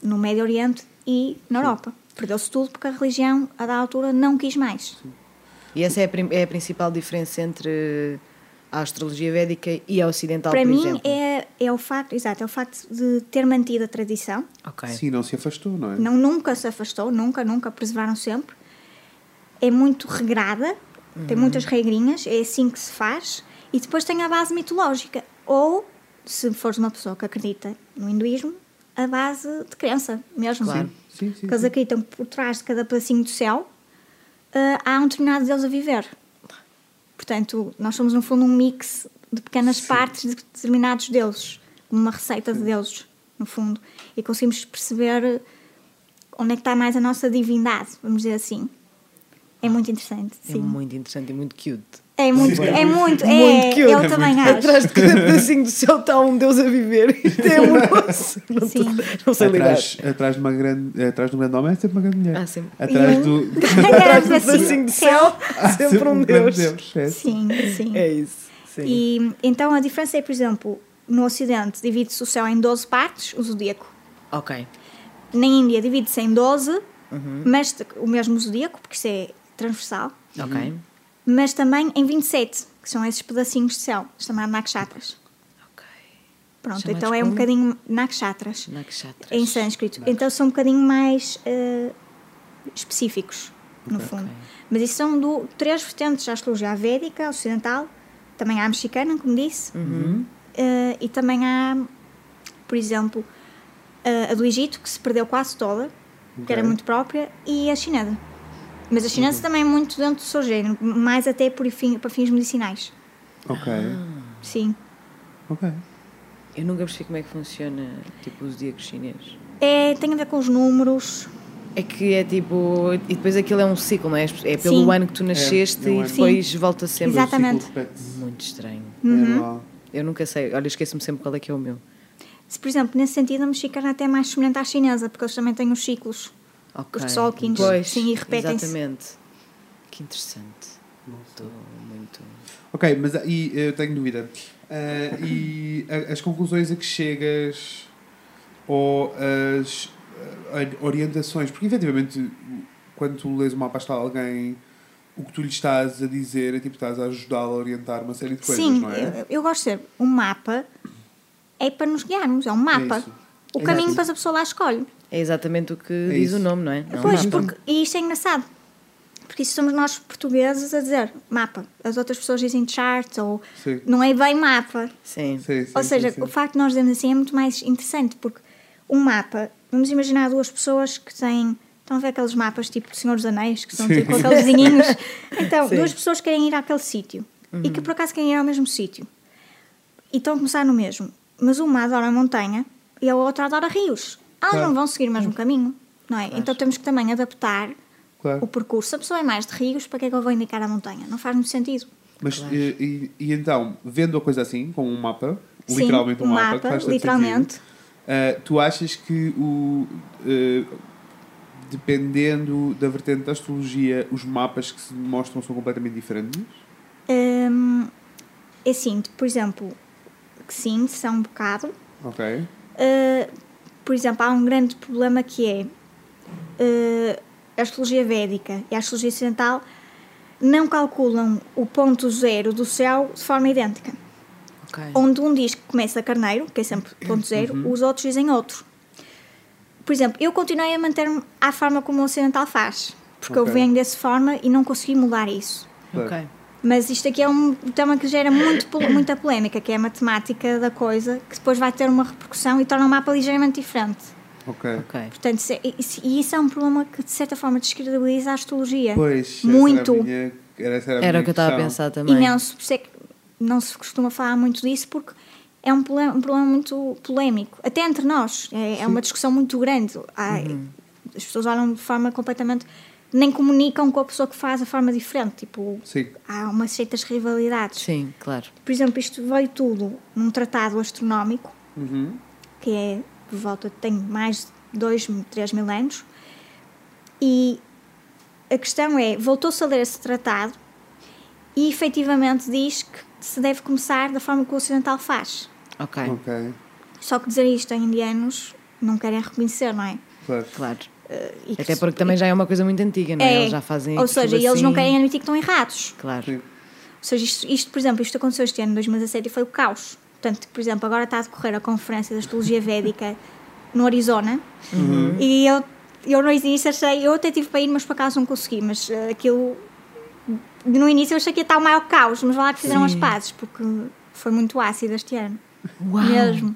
no Médio Oriente e na Europa. Perdeu-se tudo porque a religião, a da altura, não quis mais. E essa é a, é a principal diferença entre a astrologia védica e a ocidental, Para por mim, exemplo. é, é o facto, exato, é o facto de ter mantido a tradição. Ok. Sim, não se afastou, não é? Não, nunca se afastou, nunca, nunca, preservaram sempre. É muito regrada, tem muitas regrinhas, é assim que se faz. E depois tem a base mitológica. Ou, se fores uma pessoa que acredita no hinduísmo, a base de crença mesmo. Claro. Sim, sim. Porque eles sim. acreditam que por trás de cada pedacinho do céu ah, há um determinado Deus a viver. Portanto, nós somos no fundo um mix de pequenas partes de determinados deuses, como uma receita de deuses, no fundo. E conseguimos perceber onde é que está mais a nossa divindade, vamos dizer assim. É muito interessante, É sim. muito interessante e muito cute. É muito, é muito, é, Muito cute. eu É também muito- acho. Atrás de cada pedacinho do céu está um Deus a viver. Isto é amoroso. Não, Sim. tô- não sei lidar. Atrás, atrás, de uma grande, atrás de um grande homem é sempre uma grande mulher. Ah, sempre. Atrás E um- do. Atrás do Assim, pedacinho do céu, há sempre um grande Deus. é. Sim, sim. É isso. Sim. E então a diferença é, por exemplo, no Ocidente divide-se o céu em 12 partes, o zodíaco. Ok. Na Índia divide-se em 12, Uhum. mas o mesmo zodíaco, porque isso é transversal, Ok. Mas também em 27, que são esses pedacinhos de céu, chamados nakshatras. Ok. Pronto, então é um bocadinho nakshatras, Nakshatras. em sânscrito. Então são um bocadinho mais eh, específicos, no fundo. Mas isso são do, três vertentes da astrologia: a védica, a ocidental, também há a mexicana, como disse, Uhum. eh, e também há, por exemplo, eh, a do Egito, que se perdeu quase toda, que era muito própria, e a chinesa. Mas a chinesa também é muito dentro do seu género, mais até por fim, para fins medicinais. Ok. Sim. Ok. Eu nunca percebi como é que funciona tipo o zodíaco chinês. É, tem a ver com os números. É que é tipo. E depois aquilo é um ciclo, não é? É pelo Sim. ano que tu nasceste é e depois volta sempre. Exatamente. Muito estranho. Uhum. É anual. Eu nunca sei. Olha, esqueço-me sempre qual é que é o meu. Se, por exemplo, nesse sentido, a mexicana até é mais semelhante à chinesa, porque eles também têm os ciclos. Ok. Os solquins, Pois, sim, e repetem-se. Exatamente. Que interessante. Estou muito. Ok, mas e, eu tenho dúvida. Ah, e a- as conclusões a que chegas ou as ah, orientações, porque efetivamente quando tu lês o mapa astral a alguém, o que tu lhe estás a dizer é tipo estás a ajudá-lo a orientar uma série de coisas, Sim, não é? eu, eu gosto de ser. Um mapa é para nos guiarmos, é um mapa. isso. o É caminho depois a pessoa lá escolhe. É exatamente o que É diz o nome, não é? Não, pois, mapa. porque, e isto é engraçado. Porque isso somos nós portugueses a dizer mapa. As outras pessoas dizem chart ou Sim. não é bem mapa. Sim. Sim, sim, Ou seja, sim, sim. o facto de nós dizermos assim é muito mais interessante, porque um mapa, vamos imaginar duas pessoas que têm. Estão a ver aqueles mapas tipo do Senhor dos Anéis, que são Sim. tipo aqueles vizinhos. Então, Sim. duas pessoas querem ir àquele sítio e que por acaso querem ir ao mesmo sítio e estão a começar no mesmo, mas uma adora montanha e a outra adora rios. Elas Claro. não vão seguir o mesmo caminho, não é? Então temos que também adaptar Claro. o percurso. Se a pessoa é mais de rios, para que é que eu vou indicar a montanha? Não faz muito sentido. Mas e, e- e então, vendo a coisa assim, com um mapa, Sim, literalmente um, um mapa, mapa, literalmente. sentido, ah, tu achas que o. ah, dependendo da vertente da astrologia, os mapas que se mostram são completamente diferentes? É assim, por exemplo, que sim, são um bocado. Ok. Uh, por exemplo, há um grande problema que é uh, a astrologia védica e a astrologia ocidental não calculam o ponto zero do céu de forma idêntica. Ok. Onde um diz que começa carneiro, que é sempre ponto zero, os outros dizem outro. Por exemplo, eu continuei a manter-me à forma como o ocidental faz. porque Ok. eu venho dessa forma e não consegui mudar isso. Claro. Mas isto aqui é um tema que gera muito, muita polémica, que é a matemática da coisa, que depois vai ter uma repercussão e torna o mapa ligeiramente diferente. Ok. Ok. Portanto, isso é- isso- e isso é um problema que, de certa forma, descredibiliza a astrologia. Pois, essa Muito. Era, a minha, era, essa era, a Era o que eu estava a pensar também. Imenso. Por isso é que não se costuma falar muito disso, porque é um problema, um problema muito polémico. Até entre nós. É, é uma discussão muito grande. Há- Uhum. As pessoas olham de forma completamente. Nem comunicam com a pessoa que faz a forma diferente. Tipo, Sim. há umas certas rivalidades. Sim, claro. Por exemplo, isto veio tudo num tratado astronómico, Uhum. que é por volta, tem mais de 2, 3 mil anos, e a questão é, voltou-se a ler esse tratado e efetivamente diz que se deve começar da forma que o ocidental faz. Ok, Ok. Só que dizer isto em indianos não querem reconhecer, não é? Claro. claro. E Até se- porque também já é uma coisa muito antiga, não é? é, Eles já fazem Ou seja, eles não assim. querem admitir que estão errados. Claro. Sim. Ou seja, isto, isto, por exemplo, isto aconteceu este ano, 2017, e foi o caos. Portanto, por exemplo, agora está a decorrer a conferência da astrologia védica no Arizona Uhum. e eu, eu no início achei, eu até tive para ir, mas por acaso não consegui, mas eh, aquilo, no início eu achei que ia estar o maior caos, mas vai lá que fizeram as Sim. pazes, porque foi muito ácido este ano. Uau! Mesmo.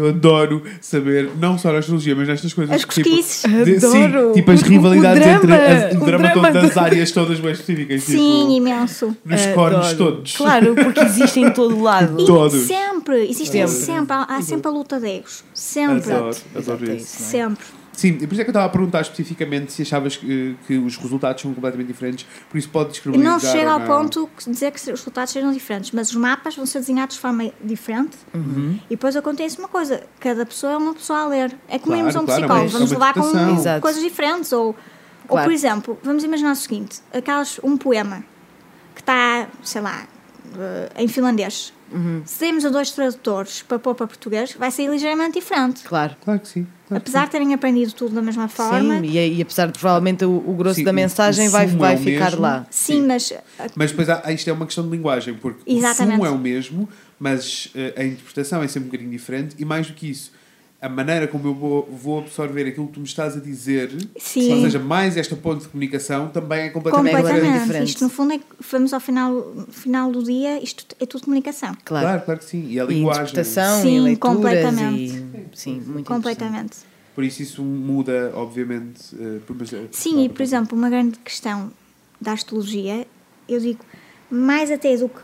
Eu adoro saber, não só na astrologia, mas nestas coisas. As cosquices. de- Adoro. Sim, tipo as O- o rivalidades drama, entre as, o o drama, drama todo das áreas todas bem específicas. Sim, tipo, imenso. nos Adoro. cornos todos. Claro, porque existe em todo lado. E Todos. sempre, existem Sempre. sempre, há, há sempre a luta de egos. Sempre. Adoro, adoro é isso. é? Sempre. Sim, e por isso é que eu estava a perguntar especificamente se achavas que, que os resultados são completamente diferentes, por isso pode descredibilizar. não chega ou ao não. ponto de dizer que os resultados sejam diferentes, mas os mapas vão ser desenhados de forma diferente Uhum. e depois acontece uma coisa: cada pessoa é uma pessoa a ler. É como Claro, irmos a um claro, é psicólogo, vamos é levar com. Exato. coisas diferentes. Ou, ou, Claro. por exemplo, vamos imaginar o seguinte: aquelas, um poema que está, sei lá, eh, em finlandês. Uhum. Se demos a dois tradutores para pôr para português, vai ser ligeiramente diferente. Claro. Claro que sim. claro que Apesar de terem aprendido tudo da mesma forma, Sim, e, e apesar de provavelmente o, o grosso Sim, da mensagem o vai, vai é ficar mesmo. lá. sim, Sim. mas Mas depois há, isto é uma questão de linguagem, porque Exatamente. o sumo é o mesmo, mas eh, a interpretação é sempre um bocadinho diferente, e mais do que isso, a maneira como eu vou, absorver aquilo que tu me estás a dizer, Sim. ou seja, mais esta ponte de comunicação, também é completamente, completamente Completamente. diferente. Isto, no fundo, é que vamos ao final, final do dia, isto é tudo comunicação. Claro. Claro, claro que sim. E a E linguagem. interpretação Sim, e leituras completamente. e sim, muito. Completamente. Por isso isso muda, obviamente. eh, por- eh, Sim, e por exemplo, uma grande questão da astrologia, eu digo, mais até do que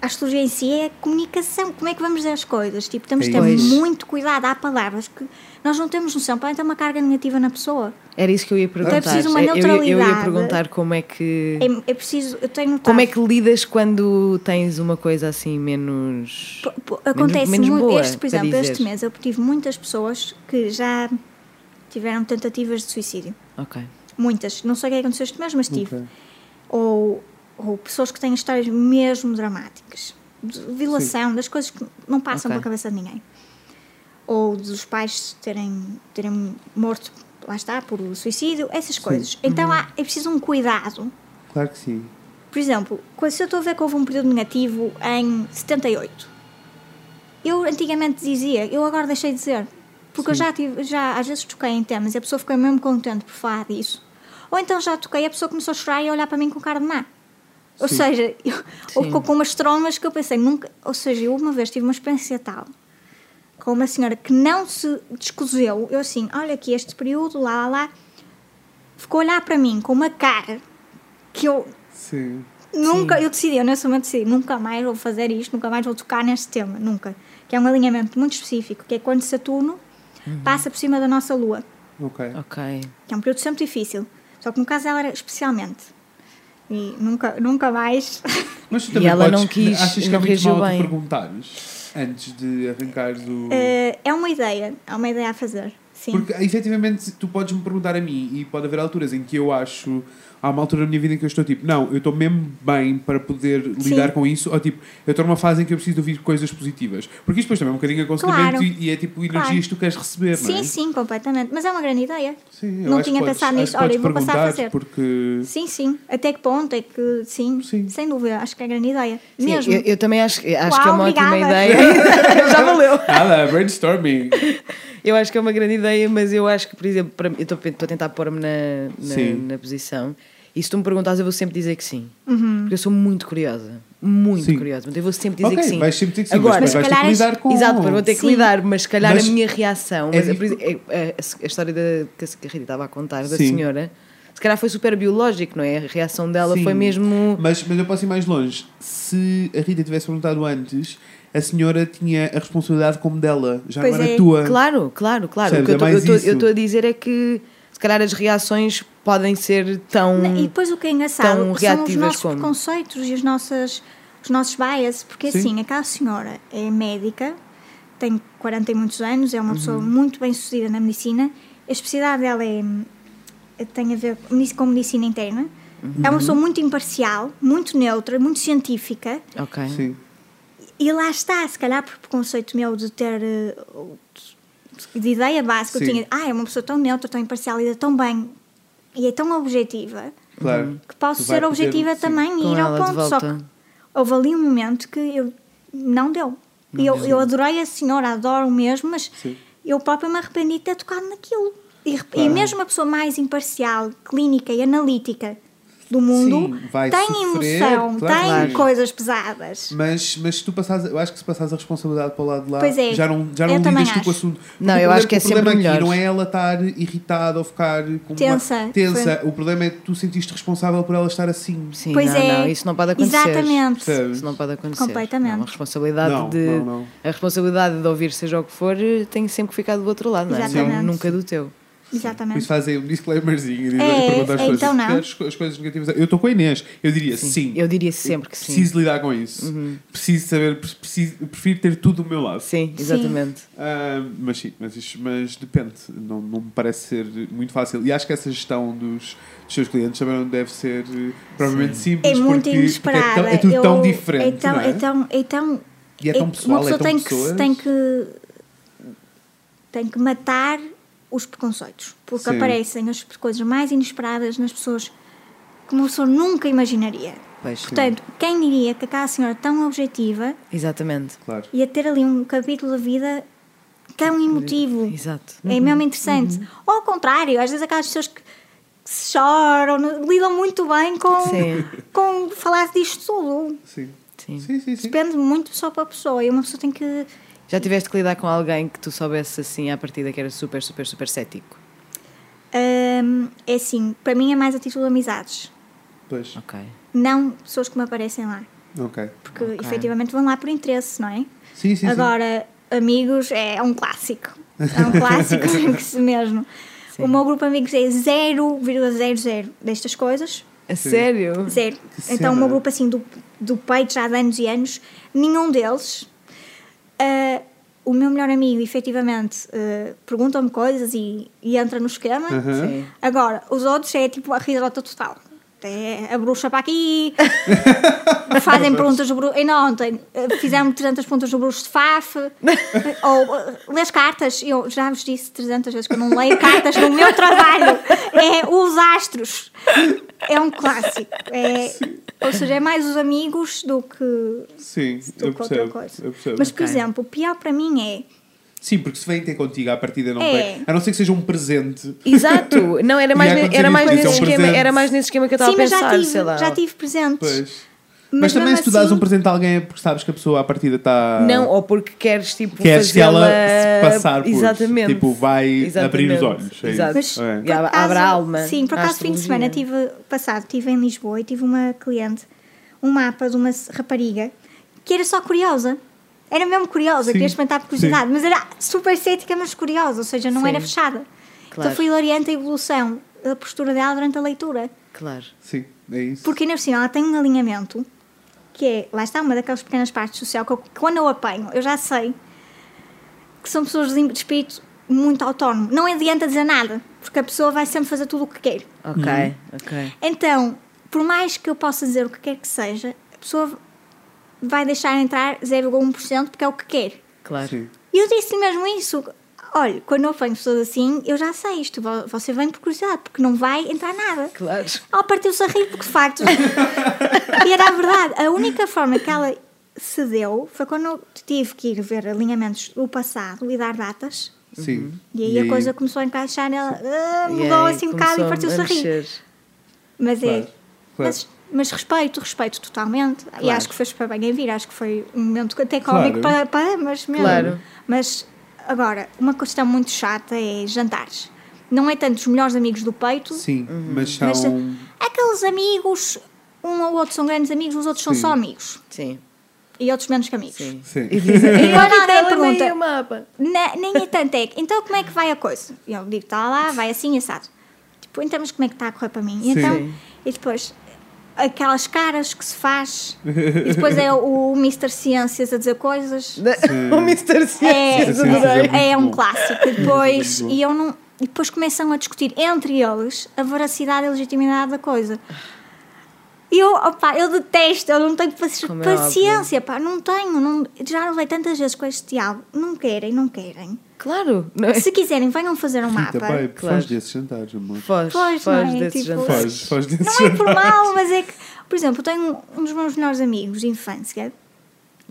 a astrologia em si é a comunicação. Como é que vamos dizer as coisas? Tipo, temos É de ter muito cuidado. Há palavras que nós não temos noção, podem ter uma carga negativa na pessoa. Era isso que eu ia perguntar. preciso uma Eu- eu, ia- eu ia neutralidade. perguntar como é que. É, é preciso, eu tenho notado. Como é que lidas quando tens uma coisa assim menos. P- p- Acontece menos muito. boa, este, por exemplo, este mês eu tive muitas pessoas que já tiveram tentativas de suicídio. Ok. Muitas. Não sei o que aconteceu este mês, mas tive. Ok. Ou, ou pessoas que têm histórias mesmo dramáticas. De violação, das coisas que não passam Ok. pela cabeça de ninguém. Ou dos pais terem, terem morto, lá está, por suicídio, essas coisas. Então há, é preciso um cuidado. Claro que sim. Por exemplo, quando- se eu estou a ver que houve um período negativo em 78, eu antigamente dizia, eu agora deixei de dizer. Porque eu já, tive, já às vezes toquei em temas e a pessoa ficou mesmo contente por falar disso. Ou então já toquei e a pessoa começou a chorar e a olhar para mim com cara de má. Ou Sim. seja, eu, ou Sim. com, com umas tromas que eu pensei, nunca. Ou seja, eu uma vez tive uma experiência tal com uma senhora que não se descoseu. Eu assim, olha aqui este período, lá, lá, lá. Ficou a olhar para mim com uma cara que eu Sim. Nunca, eu decidi, eu nesse momento decidi, nunca mais vou fazer isto, nunca mais vou tocar neste tema, nunca. Que é um alinhamento muito específico, que é quando Saturno passa por cima da nossa Lua, Ok. Ok. que é um período sempre difícil. Só que no caso ela era especialmente. E nunca, nunca mais. Mas tu E também ela podes, não quis- achas que não é muito mal bem. perguntares antes de arrancares o. Eh, é uma ideia, é uma ideia a fazer. Sim. Porque efetivamente tu podes me perguntar a mim e pode haver alturas em que eu acho. Há uma altura da minha vida em que eu estou tipo, não, eu estou mesmo bem para poder lidar com isso, ou tipo, eu estou numa fase em que eu preciso de ouvir coisas positivas. Porque isto depois também é um bocadinho aconselhamento Claro. e, e é tipo energias Claro. que tu queres receber, não é? sim, sim, completamente. Mas é uma grande ideia. Sim, eu Não tinha podes- pensado nisso. Olha, eu vou passar a fazer. Porque. Sim, sim. Até que ponto é que, sim, Sim. sem dúvida, acho que é grande ideia. Sim, Mesmo. eu, eu também acho, acho Uau, que é uma ótima obrigada. ideia. Já valeu. Nada, brainstorming. eu acho que é uma grande ideia, mas eu acho que, por exemplo, para, eu estou a tentar pôr-me na, na, na posição. E se tu me perguntares, eu vou sempre dizer que sim. Porque eu sou muito curiosa. Muito Sim. curiosa. Mas eu vou sempre dizer Ok, que sim. vais sempre dizer que sim, Agora, mas depois vais ter que calhar lidar com... Exato, vou ter que Sim. lidar, mas se calhar Mas a minha reação, é mas, dif- por exemplo, é- é- a, a história da, que a Rita estava a contar, da Sim. senhora, se calhar foi super biológico, não é? A reação dela Sim. foi mesmo. Mas, mas eu posso ir mais longe. Se a Rita tivesse perguntado antes, a senhora tinha a responsabilidade como dela, já Pois não era é. tua. Claro, claro, claro. O que eu É estou a dizer é que se calhar as reações podem ser tão. E depois o que é engraçado tão são os nossos como? preconceitos e as nossas, os nossos bias, porque Sim. assim, aquela senhora é médica, tem 40 e muitos anos, é uma Uhum. pessoa muito bem sucedida na medicina, a especialidade dela é, é- tem a ver com medicina interna, é Uhum. uma pessoa muito imparcial, muito neutra, muito científica, Ok. Sim. E lá está, se calhar por preconceito meu de ter. eh, de ideia básica, eu Sim. tinha, ah, é uma pessoa tão neutra, tão imparcial, lida tão bem e é tão objetiva Claro. que posso ser poder- objetiva sim. também e ir ao ponto. Só que houve ali um momento que eu não deu. E eu, eu adorei a senhora, adoro mesmo, mas Sim. eu própria me arrependi de ter tocado naquilo. E, Claro. e mesmo a pessoa mais imparcial, clínica e analítica do mundo Sim, vai tem sofrer, emoção, claro. tem Claro. coisas pesadas. Mas, mas se tu passares, eu acho que se passares a responsabilidade para o lado de lá, Pois é, já não, já não lidas tu com o assunto. Não, eu o acho problema- que é o problema sempre aqui melhor. não é ela estar irritada ou ficar com uma- Tensa. tensa. O problema é que tu sentiste responsável por ela estar assim. Sim, Pois não, é. não, isso não pode acontecer. Exatamente. Percebes? Isso não pode acontecer. Completamente. Não, a responsabilidade Não, de não, não. a responsabilidade de ouvir seja o que for tem sempre que ficar do outro lado, não é? Exatamente. Não- Nunca do teu. Por Exatamente. isso fazem um disclaimerzinho e É, perguntar as é, coisas. então não. As, as coisas negativas. Eu estou com a Inês. Eu diria sim. Eu diria sempre que sim. Uhum. Preciso lidar com isso. Preciso saber, preciso, prefiro ter tudo do meu lado. Sim, exatamente. Ah, mas sim, mas, isto- mas depende. Não, não me parece ser muito fácil. E acho que essa gestão dos, dos seus clientes também não deve ser eh, provavelmente simples. É muito porque, inesperada. Porque é, tão- é tudo tão Eu- diferente. É tão, não é? é tão, é tão, E é tão pessoal, uma é pessoa tão tem que, tem que tem que matar os preconceitos porque Sim. aparecem as coisas mais inesperadas nas pessoas que uma pessoa nunca imaginaria. Pois, Portanto, quem diria que aquela senhora tão objetiva exatamente. Claro. ia ter ali um capítulo da vida tão emotivo? Exato. É mesmo interessante. Ou ao contrário, às vezes aquelas pessoas que que choram, lidam muito bem com, Sim. com falar disto tudo. Sim. Sim. Sim, sim, sim. Depende muito só para a pessoa e uma pessoa tem que. Já tiveste que lidar com alguém que tu soubesse assim à partida que era super, super, super cético? hum, é assim, para mim é mais a título de amizades, Pois. Ok. não pessoas que me aparecem lá, Ok. porque Ok. efetivamente vão lá por interesse, não é? Sim, sim, sim. Agora, amigos é um clássico, é um clássico mesmo. Sim. O meu grupo de amigos é 0,00 destas coisas. A sério? Zero. Que Então, o meu cena. grupo assim do, do peito já de anos e anos, nenhum deles. Ah, o meu melhor amigo, efetivamente, ah, pergunta-me coisas e, e entra no esquema. Sim. Agora, os outros é tipo a risota total. É a bruxa para aqui, fazem perguntas do bruxo. Ainda ontem fizemos 300 perguntas do bruxo de Faf, ou eh, lês cartas. Eu já vos disse 300 vezes que eu não leio cartas no meu trabalho. É os astros. É um clássico. É, ou seja, é mais os amigos do que, Sim, do eu que outra percebo. coisa. Eu percebo. Mas, por Ok. exemplo, o pior para mim é Sim, porque se vêm ter contigo à partida não É. vem. A não ser que seja um presente. Exato. Não, era mais, ne- era mais nesse é um esquema, presente. era mais nesse esquema que eu estava Sim, a mas já pensar, tive, sei lá. já tive presentes. Pois. Mas, também mesmo se tu dás assim- um presente a alguém é porque sabes que a pessoa à partida está. Não, ou porque queres tipo Queres que ela se passar por. Exatamente. Tipo, vai abrir os olhos. É Exato. isso. É. Acaso- abre a alma. Sim, por acaso, fim de semana, tive, passado, estive em Lisboa e tive uma cliente, um mapa de uma rapariga que era só curiosa. Era mesmo curiosa, Sim, queria experimentar por curiosidade, mas era super cética, mas curiosa, ou seja, não Sim. era fechada. Claro. Então fui oriente a evolução da postura dela durante a leitura. Claro. Sim, é isso. Porque ainda por cima ela tem um alinhamento que é, lá está, uma daquelas pequenas partes social que, eu- que quando eu apanho, eu já sei que são pessoas de espírito muito autónomo. Não adianta dizer nada, porque a pessoa vai sempre fazer tudo o que quer. Ok, Uhum. ok. Então, por mais que eu possa dizer o que quer que seja, a pessoa vai deixar entrar 0,1% porque é o que quer. Claro. Sim. E eu disse mesmo isso. Olha, quando eu apanho pessoas assim, eu já sei isto. vo- Você vem por curiosidade, porque não vai entrar nada. Claro. Ela partiu-se a rir, porque de facto. e era a verdade. A única forma que ela cedeu foi quando eu tive que ir ver alinhamentos do passado e dar datas. Sim. E aí a coisa começou a encaixar, ela ah, mudou Yeah, assim um bocado e partiu-se a rir. mexer. Mas Claro, é. claro. Mas, mas respeito, respeito totalmente. E Claro. acho que fez para bem a vir. Acho que foi um momento até Claro. cómico para, para ambas mesmo. Claro. Mas agora, uma questão muito chata é jantares. Não é tanto os melhores amigos do peito, Sim, Uhum. mas mas são. aqueles amigos, um ou outro são grandes amigos, os outros são Sim. só amigos. Sim, E outros menos que amigos. sim. Sim. E dizem, E "Ela nem pergunta, é o mapa. "Ne- nem é tanto, é que, então como é que vai a coisa? E eu digo, está lá, vai assim, assado. Tipo, então, mas como é que está a correr para mim? E então, Sim. e depois, aquelas caras que se faz, e depois é o, o Mr. Ciências a dizer coisas. O Mr. É, Ciências, sim. é um clássico. Depois, e eu não, e depois começam a discutir entre eles a veracidade e a legitimidade da coisa. E eu, opá, eu detesto, eu não tenho paci- Como é paciência, pá, não tenho, não, já levei tantas vezes com este diálogo, não querem, não querem. Claro, não é? Se quiserem, venham fazer um Rita, mapa. bai, Claro. foge desses jantares, amor. Foge, Pois, foge não é? desses Tipo, jantares. Foge, foge desses Não é por mal, mas é que, por exemplo, eu tenho um dos meus melhores amigos de infância,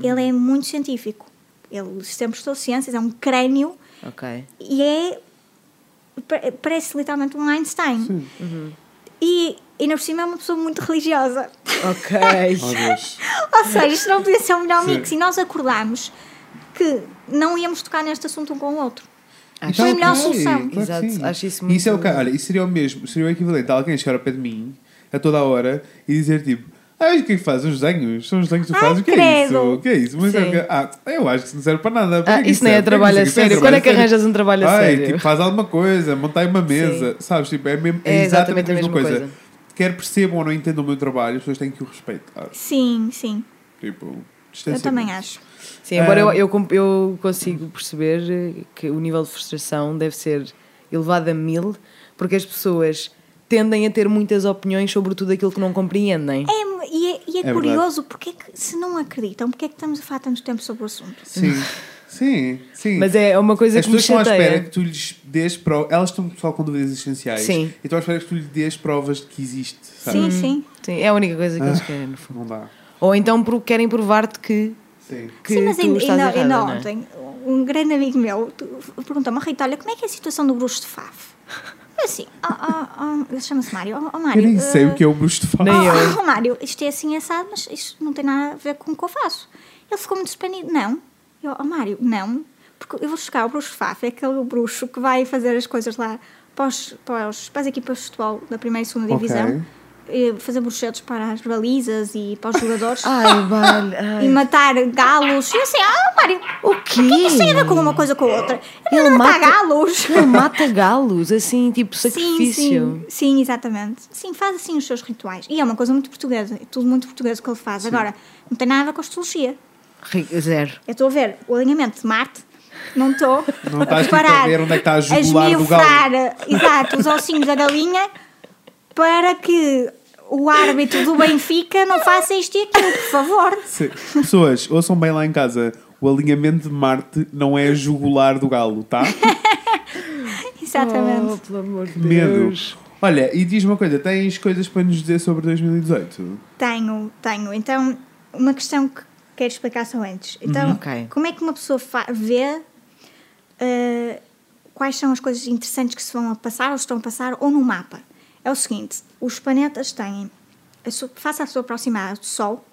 ele é muito científico. Ele sempre estudou ciências, é um crânio Ok. e é. pa- Parece literalmente um Einstein. Sim. E, e ainda por cima é uma pessoa muito religiosa. Ok. Oh. Ou seja, isto não podia ser o melhor Sim. mix. E nós acordámos que não íamos tocar neste assunto um com o outro. Acho Foi a Então, melhor solução. claro Exato, acho isso muito Isso é o que, olha, isso seria o mesmo, seria o equivalente a alguém chegar ao pé de mim a toda a hora e dizer tipo. Ah, o que é que fazes? Os desenhos? São os desenhos que tu Ai, fazes? O que é credo. isso? O que é isso? Mas é Sim. que- ah, eu acho que isso não serve para nada. Para Ah, que isso nem é serve? Para trabalho a isso é sério. Quando é que arranjas um trabalho a Ai, sério? tipo, faz alguma coisa, montai uma mesa, sabes? Tipo, é, mesmo, é, É exatamente, a mesma mesma coisa. coisa. Quer percebam ou não entendam o meu trabalho, as pessoas têm que o respeitar. Sim, sim. Tipo, Eu também acho. Sim, embora eu, Ah. eu, eu consigo perceber eh, que o nível de frustração deve ser elevado a mil, porque as pessoas tendem a ter muitas opiniões sobre tudo aquilo que não compreendem. É, e é, é É curioso, porque é que, se não acreditam, porque é que estamos a falar tanto tempo sobre o assunto? Sim, sim, sim. Mas é uma coisa As que me pessoas estão à espera chateia. que tu lhes dês provas. Elas estão só com dúvidas existenciais. Sim. E estão à espera que tu lhes dês provas de que existe. Sabe? Sim, sim. Sim, é a única coisa que eles Ah. querem, no fundo. Não dá. Ou então querem provar-te que, Sim. que sim, mas tu ainda, estás ainda, errada, ainda não é? ontem, um grande amigo meu perguntou-me, Rita, olha, como é que é a situação do bruxo de Faf? Eu assim, oh, oh, oh, ele chama-se Mário, oh, oh, Mário. Eu nem sei eh, o que é o bruxo de fato. Nem eu. oh, Mário, isto é assim assado, mas isto não tem nada a ver com o que eu faço. Ele ficou muito surpreendido. Não. Eu, oh, Mário, não. Porque eu vou buscar o bruxo de Faf, é aquele bruxo que vai fazer as coisas lá para, os, para, os, para as equipas de futebol da primeira e segunda divisão. E fazer bruxetos para as balizas e para os jogadores. Ai, vale. ai. E matar galos. E eu assim, ah, Mário, O quê? o que é que isto tem a ver com uma coisa com a outra? Ele Ele matar mata- galos. Ele mata galos, assim, tipo Sim, sacrifício. sim, sim, exatamente. Sim, faz assim os seus rituais. E é uma coisa muito portuguesa, é tudo muito português o que ele faz. Agora, não tem nada a ver com astrologia. Zero. Eu estou a ver o alinhamento de Marte, não estou Não a estás tipo, a ver onde é que está a a jugular do galo. exato, os ossinhos da galinha para que o árbitro do Benfica não faça isto e aquilo, por favor. Sim. Pessoas, ouçam bem lá em casa. O alinhamento de Marte não é a jugular do galo, tá? Exatamente. Oh, pelo amor de Medo. Deus. Olha, e diz-me uma coisa: tens coisas para nos dizer sobre 2018? Tenho, tenho. Então, uma questão que quero explicar só antes. Então, Uhum. Ok. como é que uma pessoa vê eh, quais são as coisas interessantes que se vão a passar ou estão a passar ou no mapa? É o seguinte: os planetas têm, face à sua proximidade do Sol,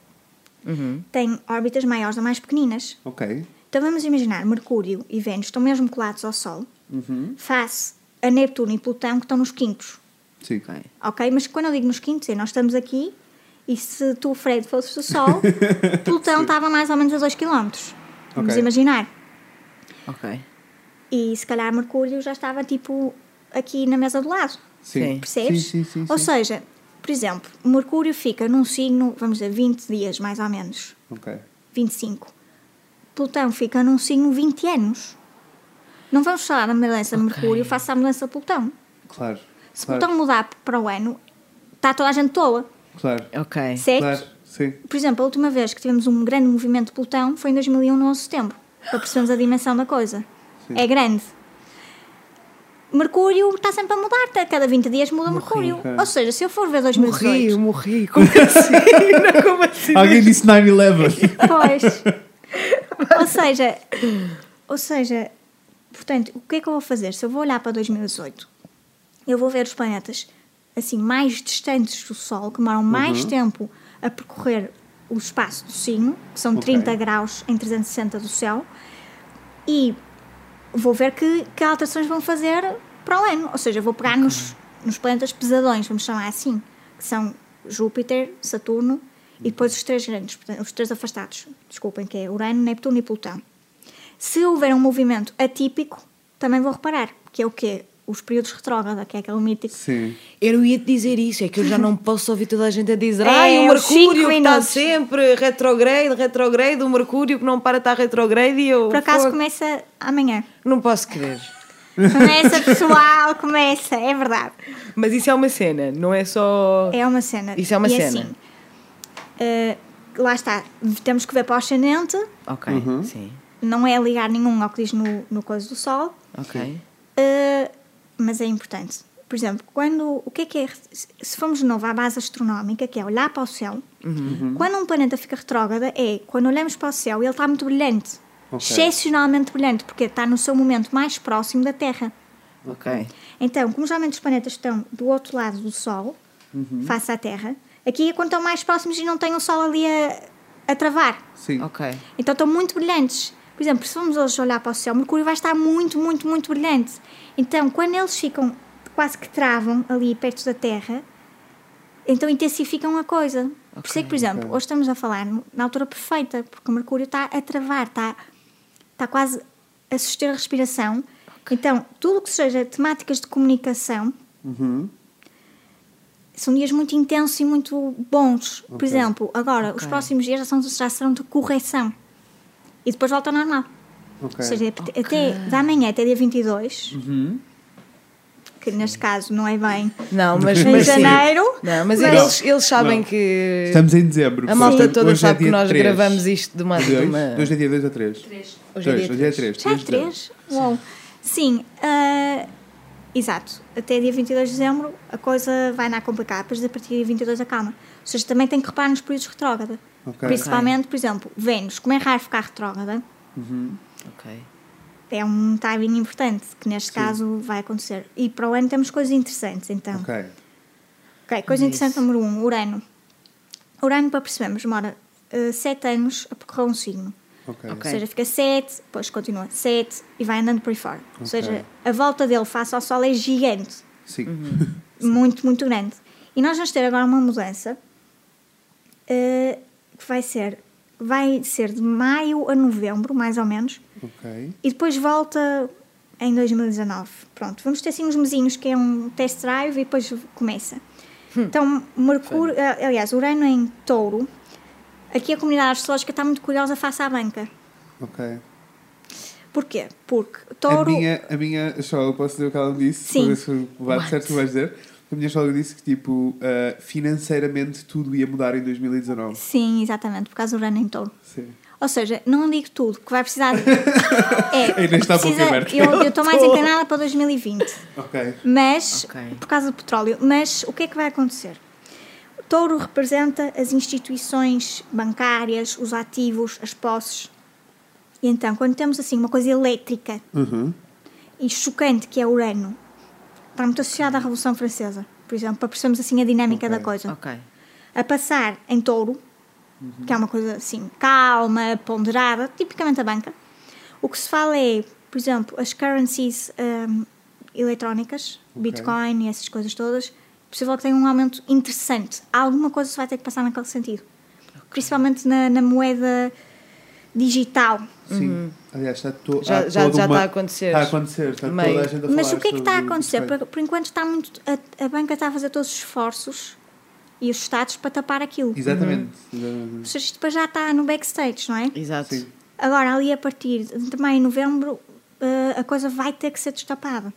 Uhum. têm órbitas maiores ou mais pequeninas. Ok. Então, vamos imaginar: Mercúrio e Vênus estão mesmo colados ao Sol, Uhum. face a Netuno e Plutão, que estão nos quintos. Sim. Ok. Ok? Mas quando eu digo nos quintos, é nós estamos aqui e se tu, Fred, fosses o Sol, Plutão estava mais ou menos a 2 km. Vamos Ok. imaginar. Ok. E se calhar Mercúrio já estava tipo aqui na mesa do lado. Sim. Percebes? Sim, sim, sim. Ou sim. seja, por exemplo, Mercúrio fica num signo, vamos dizer, 20 dias mais ou menos, Ok. 25. Plutão fica num signo 20 anos. Não vamos falar da mudança de. Mercúrio face à mudança de Plutão. Claro. Se claro. Plutão mudar para o ano, está toda a gente tola, Claro. Ok. certo? Claro. Sim. Por exemplo, a última vez que tivemos um grande movimento de Plutão foi em 2001, no 11 de setembro, para percebermos a dimensão da coisa. Sim. É grande. Mercúrio está sempre a mudar, tá? cada 20 dias muda Mercúrio. ok. Ou seja, se eu for ver Morri, 2018, eu morri. Como assim? Não, como assim? Alguém disse 9-11. pois. ou seja, ou seja, Portanto, o que é que eu vou fazer? Se eu vou olhar para 2018, eu vou ver os planetas assim mais distantes do Sol, que demoram mais tempo a percorrer o espaço do signo, que são Ok. 30 graus em 360 do céu, e vou ver que, que alterações vão fazer para o ano. Ou seja, vou pegar nos, nos planetas pesadões, vamos chamar assim, que são Júpiter, Saturno e depois os três grandes, portanto, os três afastados, desculpem, que é Urano, Neptuno e Plutão. Se houver um movimento atípico, também vou reparar, que é o quê? Os períodos retrógrada, que é aquele mítico. Sim. Eu ia te dizer isso, é que eu já não posso ouvir toda a gente a dizer É, Ai, o Mercúrio que está minutos." sempre retrograde, retrograde, o Mercúrio que não para de estar retrograde e eu Por acaso fogo, começa amanhã. não posso crer. Começa, pessoal, começa, é verdade. Mas isso é uma cena, não é só. É uma cena. Isso é uma e cena. Assim, eh, lá está, temos que ver para o ascendente, Ok, Uhum. sim. não é ligar nenhum ao que diz no, no coisa do Sol, Ok. eh, mas é importante. Por exemplo, quando, o que é que é, se formos de novo à base astronómica, que é olhar para o céu, Uhum. quando um planeta fica retrógrada, é quando olhamos para o céu e ele está muito brilhante, Ok. excepcionalmente brilhante, porque está no seu momento mais próximo da Terra. Ok. Então, como geralmente os planetas estão do outro lado do Sol, Uhum. face à Terra, aqui é quando estão mais próximos e não têm o Sol ali a, a travar. Sim. Ok. Então estão muito brilhantes. Por exemplo, se formos hoje olhar para o céu, Mercúrio vai estar muito, muito, muito brilhante. Então, quando eles ficam quase que travam ali perto da Terra, então intensificam a coisa. Por isso é que, por exemplo, hoje estamos a falar na altura perfeita, porque o Mercúrio está a travar, está, está quase a suster a respiração. Então, tudo o que seja temáticas de comunicação Uhum. são dias muito intensos e muito bons. Por exemplo, agora, os próximos dias já, são, já serão de correção. E depois volta ao normal. Ok. Ou seja, até- até da manhã até dia 22, Uhum. que neste caso não é bem Não, mas, em mas sim. janeiro. Não, mas Mas- eles, eles sabem Não. que. Estamos em dezembro. A malta portanto, toda hoje é sabe que dia nós 3. gravamos isto de uma. de Dois? uma- Hoje é dia 2 ou 3? Hoje é dia Hoje é três. 3. Já é 3? Uau. Sim, ah, exato. Até dia 22 de dezembro a coisa vai andar complicada. Depois a partir de dia 22 acalma. Ou seja, também tem que reparar nos períodos retrógrada. Ok. Principalmente, por exemplo, Vênus. Como é raro ficar retrógrada, Ok. é um timing importante, que neste caso vai acontecer. E para o ano temos coisas interessantes, então. Ok. Ok, coisa interessante número 1, um, Urano. Urano, para percebermos, demora 7 anos a percorrer um signo. Ok. Ok. Ou seja, fica 7, depois continua 7 e vai andando por aí fora. Ou Ok. seja, a volta dele face ao Sol é gigante, Sim. muito, muito grande. E nós vamos ter agora uma mudança eh, que vai ser, vai ser de maio a novembro, mais ou menos, Ok. e depois volta em 2019. Pronto, vamos ter assim uns mesinhos que é um test drive e depois começa. Então, Mercúrio, eh, aliás, Urano em touro, aqui a comunidade astrológica está muito curiosa face à banca. Ok. Porquê? Porque A touro. minha, a minha astróloga, posso dizer o que ela me disse? Sim. Para ver se vai certo o que vais dizer. A minha astróloga disse que, tipo, ah, financeiramente tudo ia mudar em 2019. Sim, exatamente, por causa do Urano em touro. Sim. Ou seja, não digo tudo, que vai precisar de. É, Ainda está precisa-. Eu estou mais inclinada para 2020. Ok. Mas, Ok. por causa do petróleo, mas o que é que vai acontecer? O touro representa as instituições bancárias, os ativos, as posses. E então, quando temos assim uma coisa elétrica Uhum. e chocante que é Urano, está muito associada à Revolução Francesa, por exemplo, para percebermos assim a dinâmica Ok. da coisa. Ok. A passar em touro, que é uma coisa assim calma, ponderada, tipicamente a banca. O que se fala é, por exemplo, as currencies hum, eletrónicas, Ok. Bitcoin e essas coisas todas, possível que tenham um aumento interessante. Alguma coisa se vai ter que passar naquele sentido. Principalmente na, na moeda digital. Sim. Aliás, está to Já- já- toda já uma- está a acontecer. Está a acontecer. Está Meio. toda a gente a Mas falar o que é que está a acontecer? Por, por enquanto está muito. A, a banca está a fazer todos os esforços e os Estados para tapar aquilo. Exatamente. Ou Exatamente. seja, isto depois já está no backstage, não é? Exato. Sim. Agora, ali a partir de maio e novembro, eh, a coisa vai ter que ser destapada.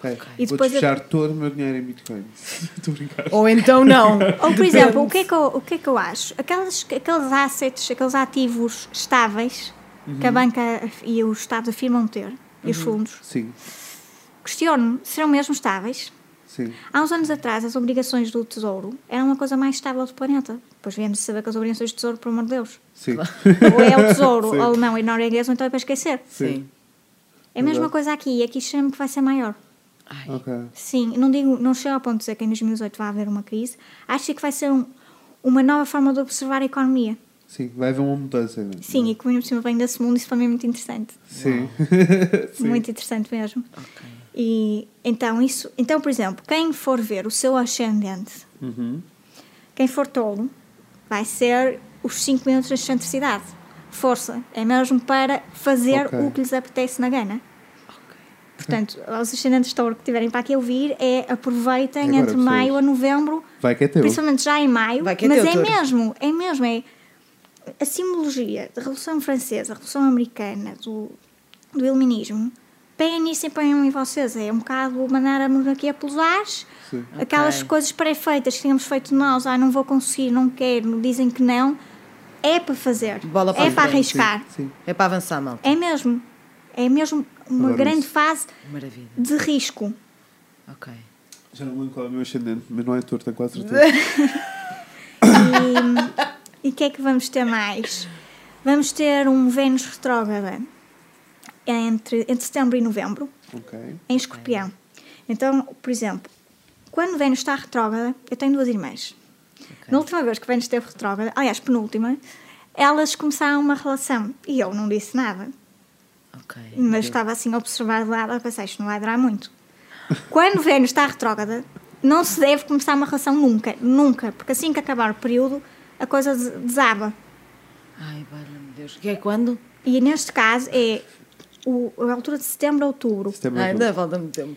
Ok. E Vou depois eu- deixar todo o meu dinheiro em Bitcoin. Estou a brincar. Ou então não. Ou, por exemplo, o que é que eu, o que é que eu acho? Aqueles, aqueles assets, aqueles ativos estáveis que a banca e o Estado afirmam ter, e os fundos, Sim. questiono, serão mesmo estáveis? Sim. Há uns anos atrás, as obrigações do Tesouro eram uma coisa mais estável do planeta. Depois viemos a saber que as obrigações do Tesouro, por amor de Deus, Sim. ou é o Tesouro Sim. alemão e norueguês, ou então é para esquecer. Sim. É a mesma Exato. coisa aqui, e aqui chama que vai ser maior. Ai, Ok. Sim, não digo, não chego ao ponto de dizer que em 2018 vai haver uma crise. Acho que vai ser um- uma nova forma de observar a economia. Sim, vai haver uma mudança. né? Sim, e que por cima vem desse mundo, isso para mim é muito interessante. Sim. Sim. Muito interessante mesmo. ok. E então, isso, então, por exemplo, quem for ver o seu ascendente, Uhum. quem for tolo, vai ser os 5 minutos de excentricidade. Força, é mesmo para fazer Ok. o que lhes apetece na gana. Portanto, aos ascendentes de touro que tiverem para aqui ouvir, é aproveitem Agora, entre pessoas. maio a novembro, Vai que é teu. principalmente já em maio, Vai que é mas teu, é touro. mesmo, é mesmo, é a simbologia da Revolução Francesa, a Revolução Americana, do, do Iluminismo, peguem nisso e ponham em vocês. É um bocado mandar a monarquia pelos ares, Sim. aquelas Ok. coisas pré-feitas que tínhamos feito nós, ah, não vou conseguir, não quero, dizem que não, é para fazer, Bola para é para arriscar, Sim. É para avançar, malta. é mesmo, é mesmo uma Adoro grande isso. fase Maravilha. de risco. Ok. Já não lembro qual é o meu ascendente, mas não é torto, tenho quase certeza. E o que é que vamos ter mais? Vamos ter um Vênus retrógrada entre, entre setembro e novembro, ok. em escorpião. Então, por exemplo, quando Vênus está retrógrada, eu tenho duas irmãs. Na última vez que Vênus esteve retrógrada, aliás, penúltima, elas começaram uma relação e eu não disse nada, Ok. mas estava assim a observar de lado, eu pensei, isto não vai durar muito. Quando Vênus está retrógrada, não se deve começar uma relação nunca, nunca, porque assim que acabar o período, a coisa des- desaba. Ai, valha-me Deus. Que é quando? E neste caso é o, a altura de setembro a outubro. Setembro, Ai, outubro. ainda falta muito tempo.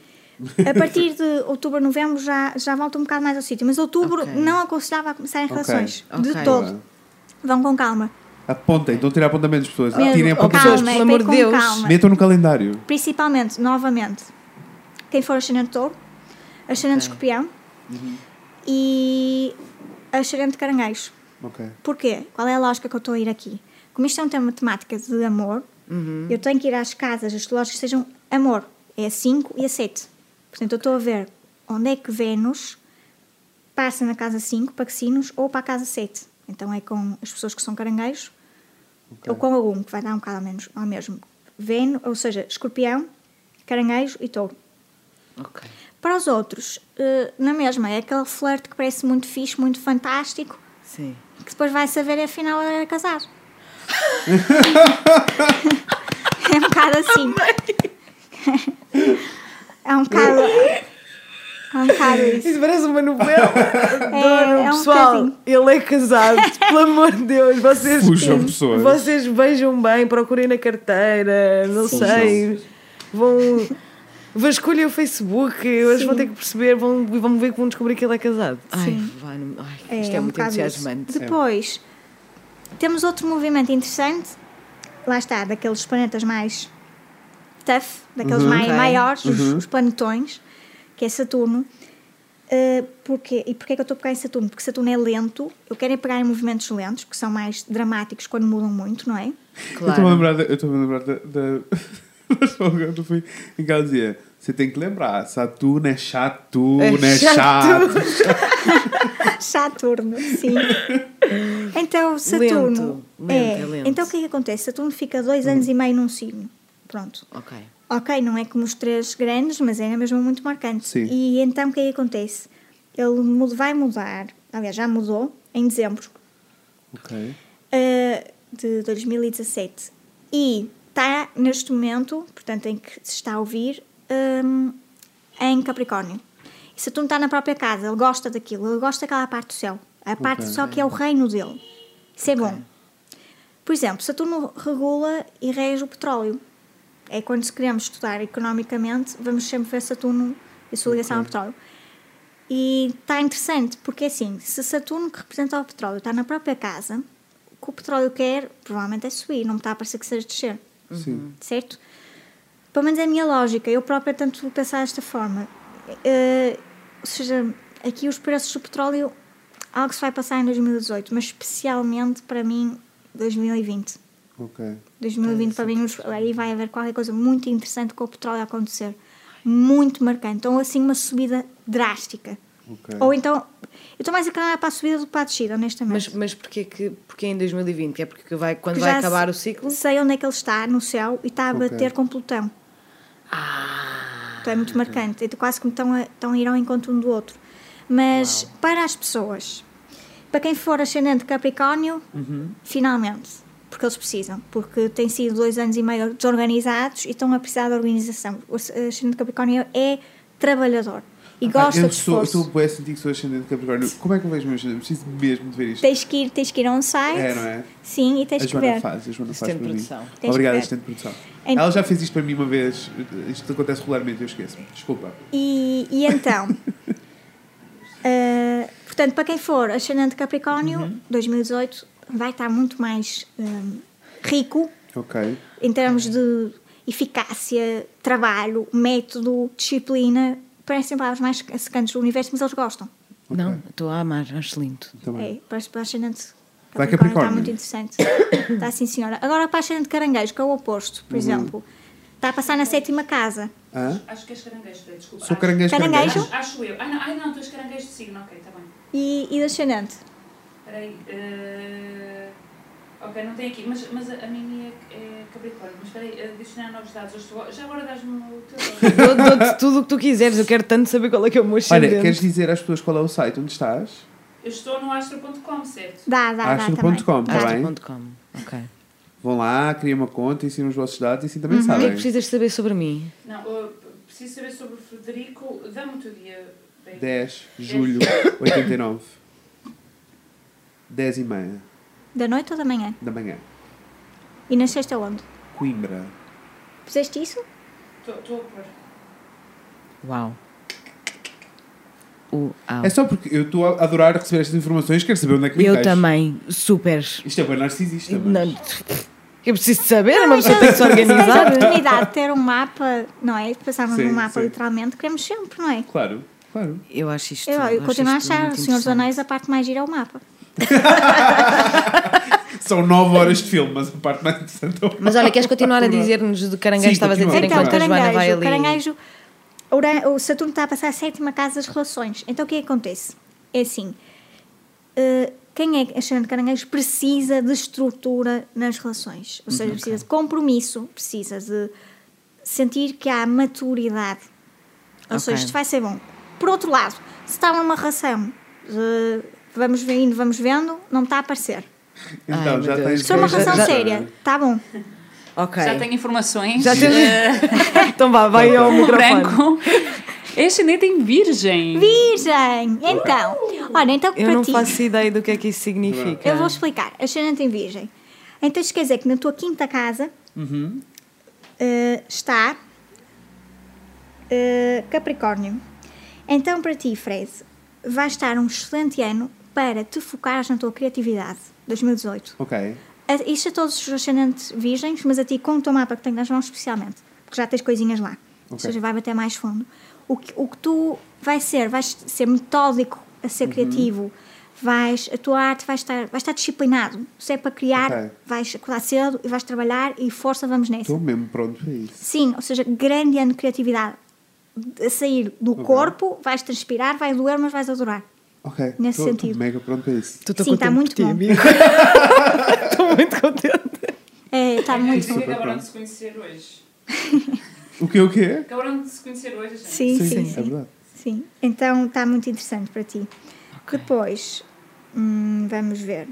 A partir de outubro a novembro já, já volta um bocado mais ao sítio. Mas outubro Ok. não aconselhava a começar em relações. Ok. De todo. Vão com calma. Apontem, estão a tirar apontamentos, pessoas. Mesmo, Tirem apontamentos. pelo é amor bem de Deus. calma. Metam no calendário. Principalmente, novamente, quem for ascendente de touro, ascendente de Ok. escorpião e ascendente de caranguejo. Ok. Porquê? Qual é a lógica que eu estou a ir aqui? Como isto é um tema temática de amor, eu tenho que ir às casas astrológicas que sejam amor. É a 5 e a 7. Portanto, eu estou a ver onde é que Vênus passa na casa 5 para que sinos ou para a casa 7. Então é com as pessoas que são caranguejos ou com algum, que vai dar um bocado ao, menos, ao mesmo. Vênus, ou seja, escorpião, caranguejo e touro. Ok. Para os outros, eh, na mesma, é aquele flerte que parece muito fixe, muito fantástico, Sim. Que depois vai saber e afinal era casado. é um bocado assim. é um bocado. É um bocado isso. Isso parece uma novela. Adoro, é um pessoal. bocadinho. ele é casado. Pelo amor de Deus. Vocês, Fujam, pessoas. vocês vejam bem, procurem na carteira, não Sim. sei. Vão. Vasculhem o Facebook, eles vão ter que perceber, vão, vão ver que vão descobrir que ele é casado. Ai, vai, ai, isto é, um muito isso. entusiasmante. Depois, temos outro movimento interessante. Lá está, daqueles planetas mais tough, daqueles Uhum. mai- Ok. maiores, os, os planetões, que é Saturno. Uh, porquê? E porquê que eu estou a pegar em Saturno? Porque Saturno é lento, eu quero é pegar em movimentos lentos, que são mais dramáticos quando mudam muito, não é? Eu estou-me a Claro. lembrar. Eu estou-me a lembrar da. quando eu fui em casa dizia. Você tem que lembrar, Saturno é chato, É é chato. Saturno, sim. Então, Saturno. Lento, é. lento, é lento. Então, o que é que acontece? Saturno fica dois anos e meio num signo. Pronto. Ok. Ok, não é como os três grandes, mas é mesmo muito marcante. Sim. E então o que é que acontece? Ele vai mudar, aliás, já mudou, em dezembro Ok. uh, de 2017. E está neste momento, portanto, em que se está a ouvir, um, em Capricórnio. E Saturno está na própria casa, ele gosta daquilo, ele gosta daquela parte do céu. A parte do céu que é o reino dele. Isso é bom. Por exemplo, Saturno regula e rege o petróleo. É quando se queremos estudar economicamente, vamos sempre ver Saturno e sua ligação ao petróleo. E está interessante, porque assim, se Saturno, que representa o petróleo, está na própria casa, o que o petróleo quer, provavelmente é subir, não me está a parecer que seja descer, Sim. certo? Pelo menos é a minha lógica, eu própria tento pensar desta forma. Eh, ou seja, aqui os preços do petróleo, algo se vai passar em 2018, mas especialmente para mim, 2020. Ok. 2020 para mim aí vai haver qualquer coisa muito interessante com o petróleo a acontecer. Muito marcante. Ou assim uma subida drástica. Ok. Ou então, eu estou mais inclinada para a subida do que para a descida, honestamente. Mas, mas porquê, que, porquê em 2020? É porque vai, quando Porque vai acabar o ciclo? Sei onde é que ele está no céu e está a Ok. bater com Plutão. Então é muito marcante. Então, quase como estão a, estão a ir ao encontro um do outro. Mas para as pessoas, para quem for ascendente Capricórnio, finalmente, porque eles precisam, porque têm sido dois anos e meio desorganizados e estão a precisar de organização. O ascendente Capricórnio é trabalhador e gosta eu de estou, esforço. estou bem a sentir que sou ascendente de Capricórnio. Como é que eu vejo o meu ascendente? Preciso mesmo de ver isto. Tens que ir, tens que ir a um site. É, não é? Sim, e tens A que Joana ver. faz, a Joana faz para de mim. produção. Ver. assistente de produção. Ent- Ela já fez isto para mim uma vez. Isto acontece regularmente, eu esqueço-me. Desculpa. E, e então, eh, portanto, para quem for ascendente Capricórnio, 2018 vai estar muito mais eh, rico Ok. em termos de eficácia, trabalho, método, disciplina. Parecem palavras mais secantes do universo, mas eles gostam. Não, estou a amar, acho lindo. Também. É, o ascendente Vai Capricórnio está muito interessante. está sim, senhora. Agora para o ascendente Caranguejo, que é o oposto, por exemplo, está a passar na sétima casa. Hã? Acho que és caranguejo, desculpa. Sou Acho- caranguejo Caranguejo? caranguejo. Acho eu. Ah, não, ai, não, tu és caranguejo de signo, ok, está bem. E, e do ascendente? Espera aí. eh, Ok, não tem aqui, mas, mas a, minha é, é Capricórnio. Mas espera aí, adicionar novos dados. Já agora dás-me o teu. Dou- Dou-te tudo o que tu quiseres, eu quero tanto saber qual é que é o meu ascendente. Olha, queres dizer às pessoas qual é o site onde estás? Eu estou no astro.com, certo? Dá, dá, dá também. Astro.com, Dá. tá bem? Astro.com, ok. Vão lá, criem uma conta, ensinem os vossos dados e assim Uhum. também O que é sabem. que precisas saber sobre mim? Não, eu preciso saber sobre o Frederico. Dá-me o teu dia. bem. 10 de julho 89. 10 e meia Da noite ou da manhã? da manhã. E nasceste aonde? Coimbra. Puseste isso? Estou a pôr. Uau. Uau. É só porque eu estou a adorar receber estas informações, quero saber onde é que me Eu também, super. Isto é bem narcisista, mas... Não, eu preciso de saber, uma pessoa tem que se Se tens a organizar. oportunidade de ter um mapa, não é? De passarmos Sim, num mapa, sim. literalmente, queremos sempre, não é? Claro, claro. Eu acho isto. Eu, eu acho continuo a achar, o Senhor dos. Anéis, a parte mais gira é o mapa. São 9 horas de filme, mas a parte mais interessante é o Mas olha, queres continuar a dizer-nos de caranguejo? Estavas a dizer continua. enquanto a Joana vai caranguejo, ali. caranguejo, o Saturno está a passar a sétima casa das relações. Então o que é que acontece? É assim, eh, quem é ascendente caranguejo precisa de estrutura nas relações. Ou seja, precisa de compromisso, precisa de sentir que há maturidade. Ou Ok. seja, isto vai ser bom. Por outro lado, se está numa relação, de vamos vendo, vamos vendo, não está a aparecer. Então, Ai, já tens... For uma relação já- séria, está bom. Ok. Já tenho informações. Já Eh, Então vá, vai ao o microfone. branco é ascendente em virgem. Virgem! Então, olha, então Eu para não ti, faço ideia do que é que isso significa. eu vou explicar. Ascendente em Virgem. Então isto quer dizer que na tua quinta casa Uhum. eh, está eh, Capricórnio. Então para ti, Fred, vai estar um excelente ano para te focares na tua criatividade. 2018. Ok. Isto a todos os ascendentes virgens, mas a ti com o teu mapa que tens nas mãos especialmente, porque já tens coisinhas lá. Ou Ok. seja, vai bater mais fundo. O que, o que tu vais ser, vais ser metódico a ser Uhum. criativo, vais, a tua arte vai estar, vai estar disciplinado. Se é para criar, Ok. vais acordar cedo e vais trabalhar e força, vamos nessa. Estou mesmo pronto para isso. Sim, ou seja, grande ano de criatividade. A sair do corpo, vais transpirar, vai doer, mas vais adorar. Ok. Nesse estou- sentido. Estou mega pronto para isso. Tu, tô Sim, tá contente muito bom. Estou muito contente. É, está muito Sim, bom. Acabaram de se conhecer hoje. O que o quê? Acabaram de se conhecer hoje, gente. Sim, sim, sim. É verdade. Sim, então está muito interessante para ti. Depois, hum, vamos ver.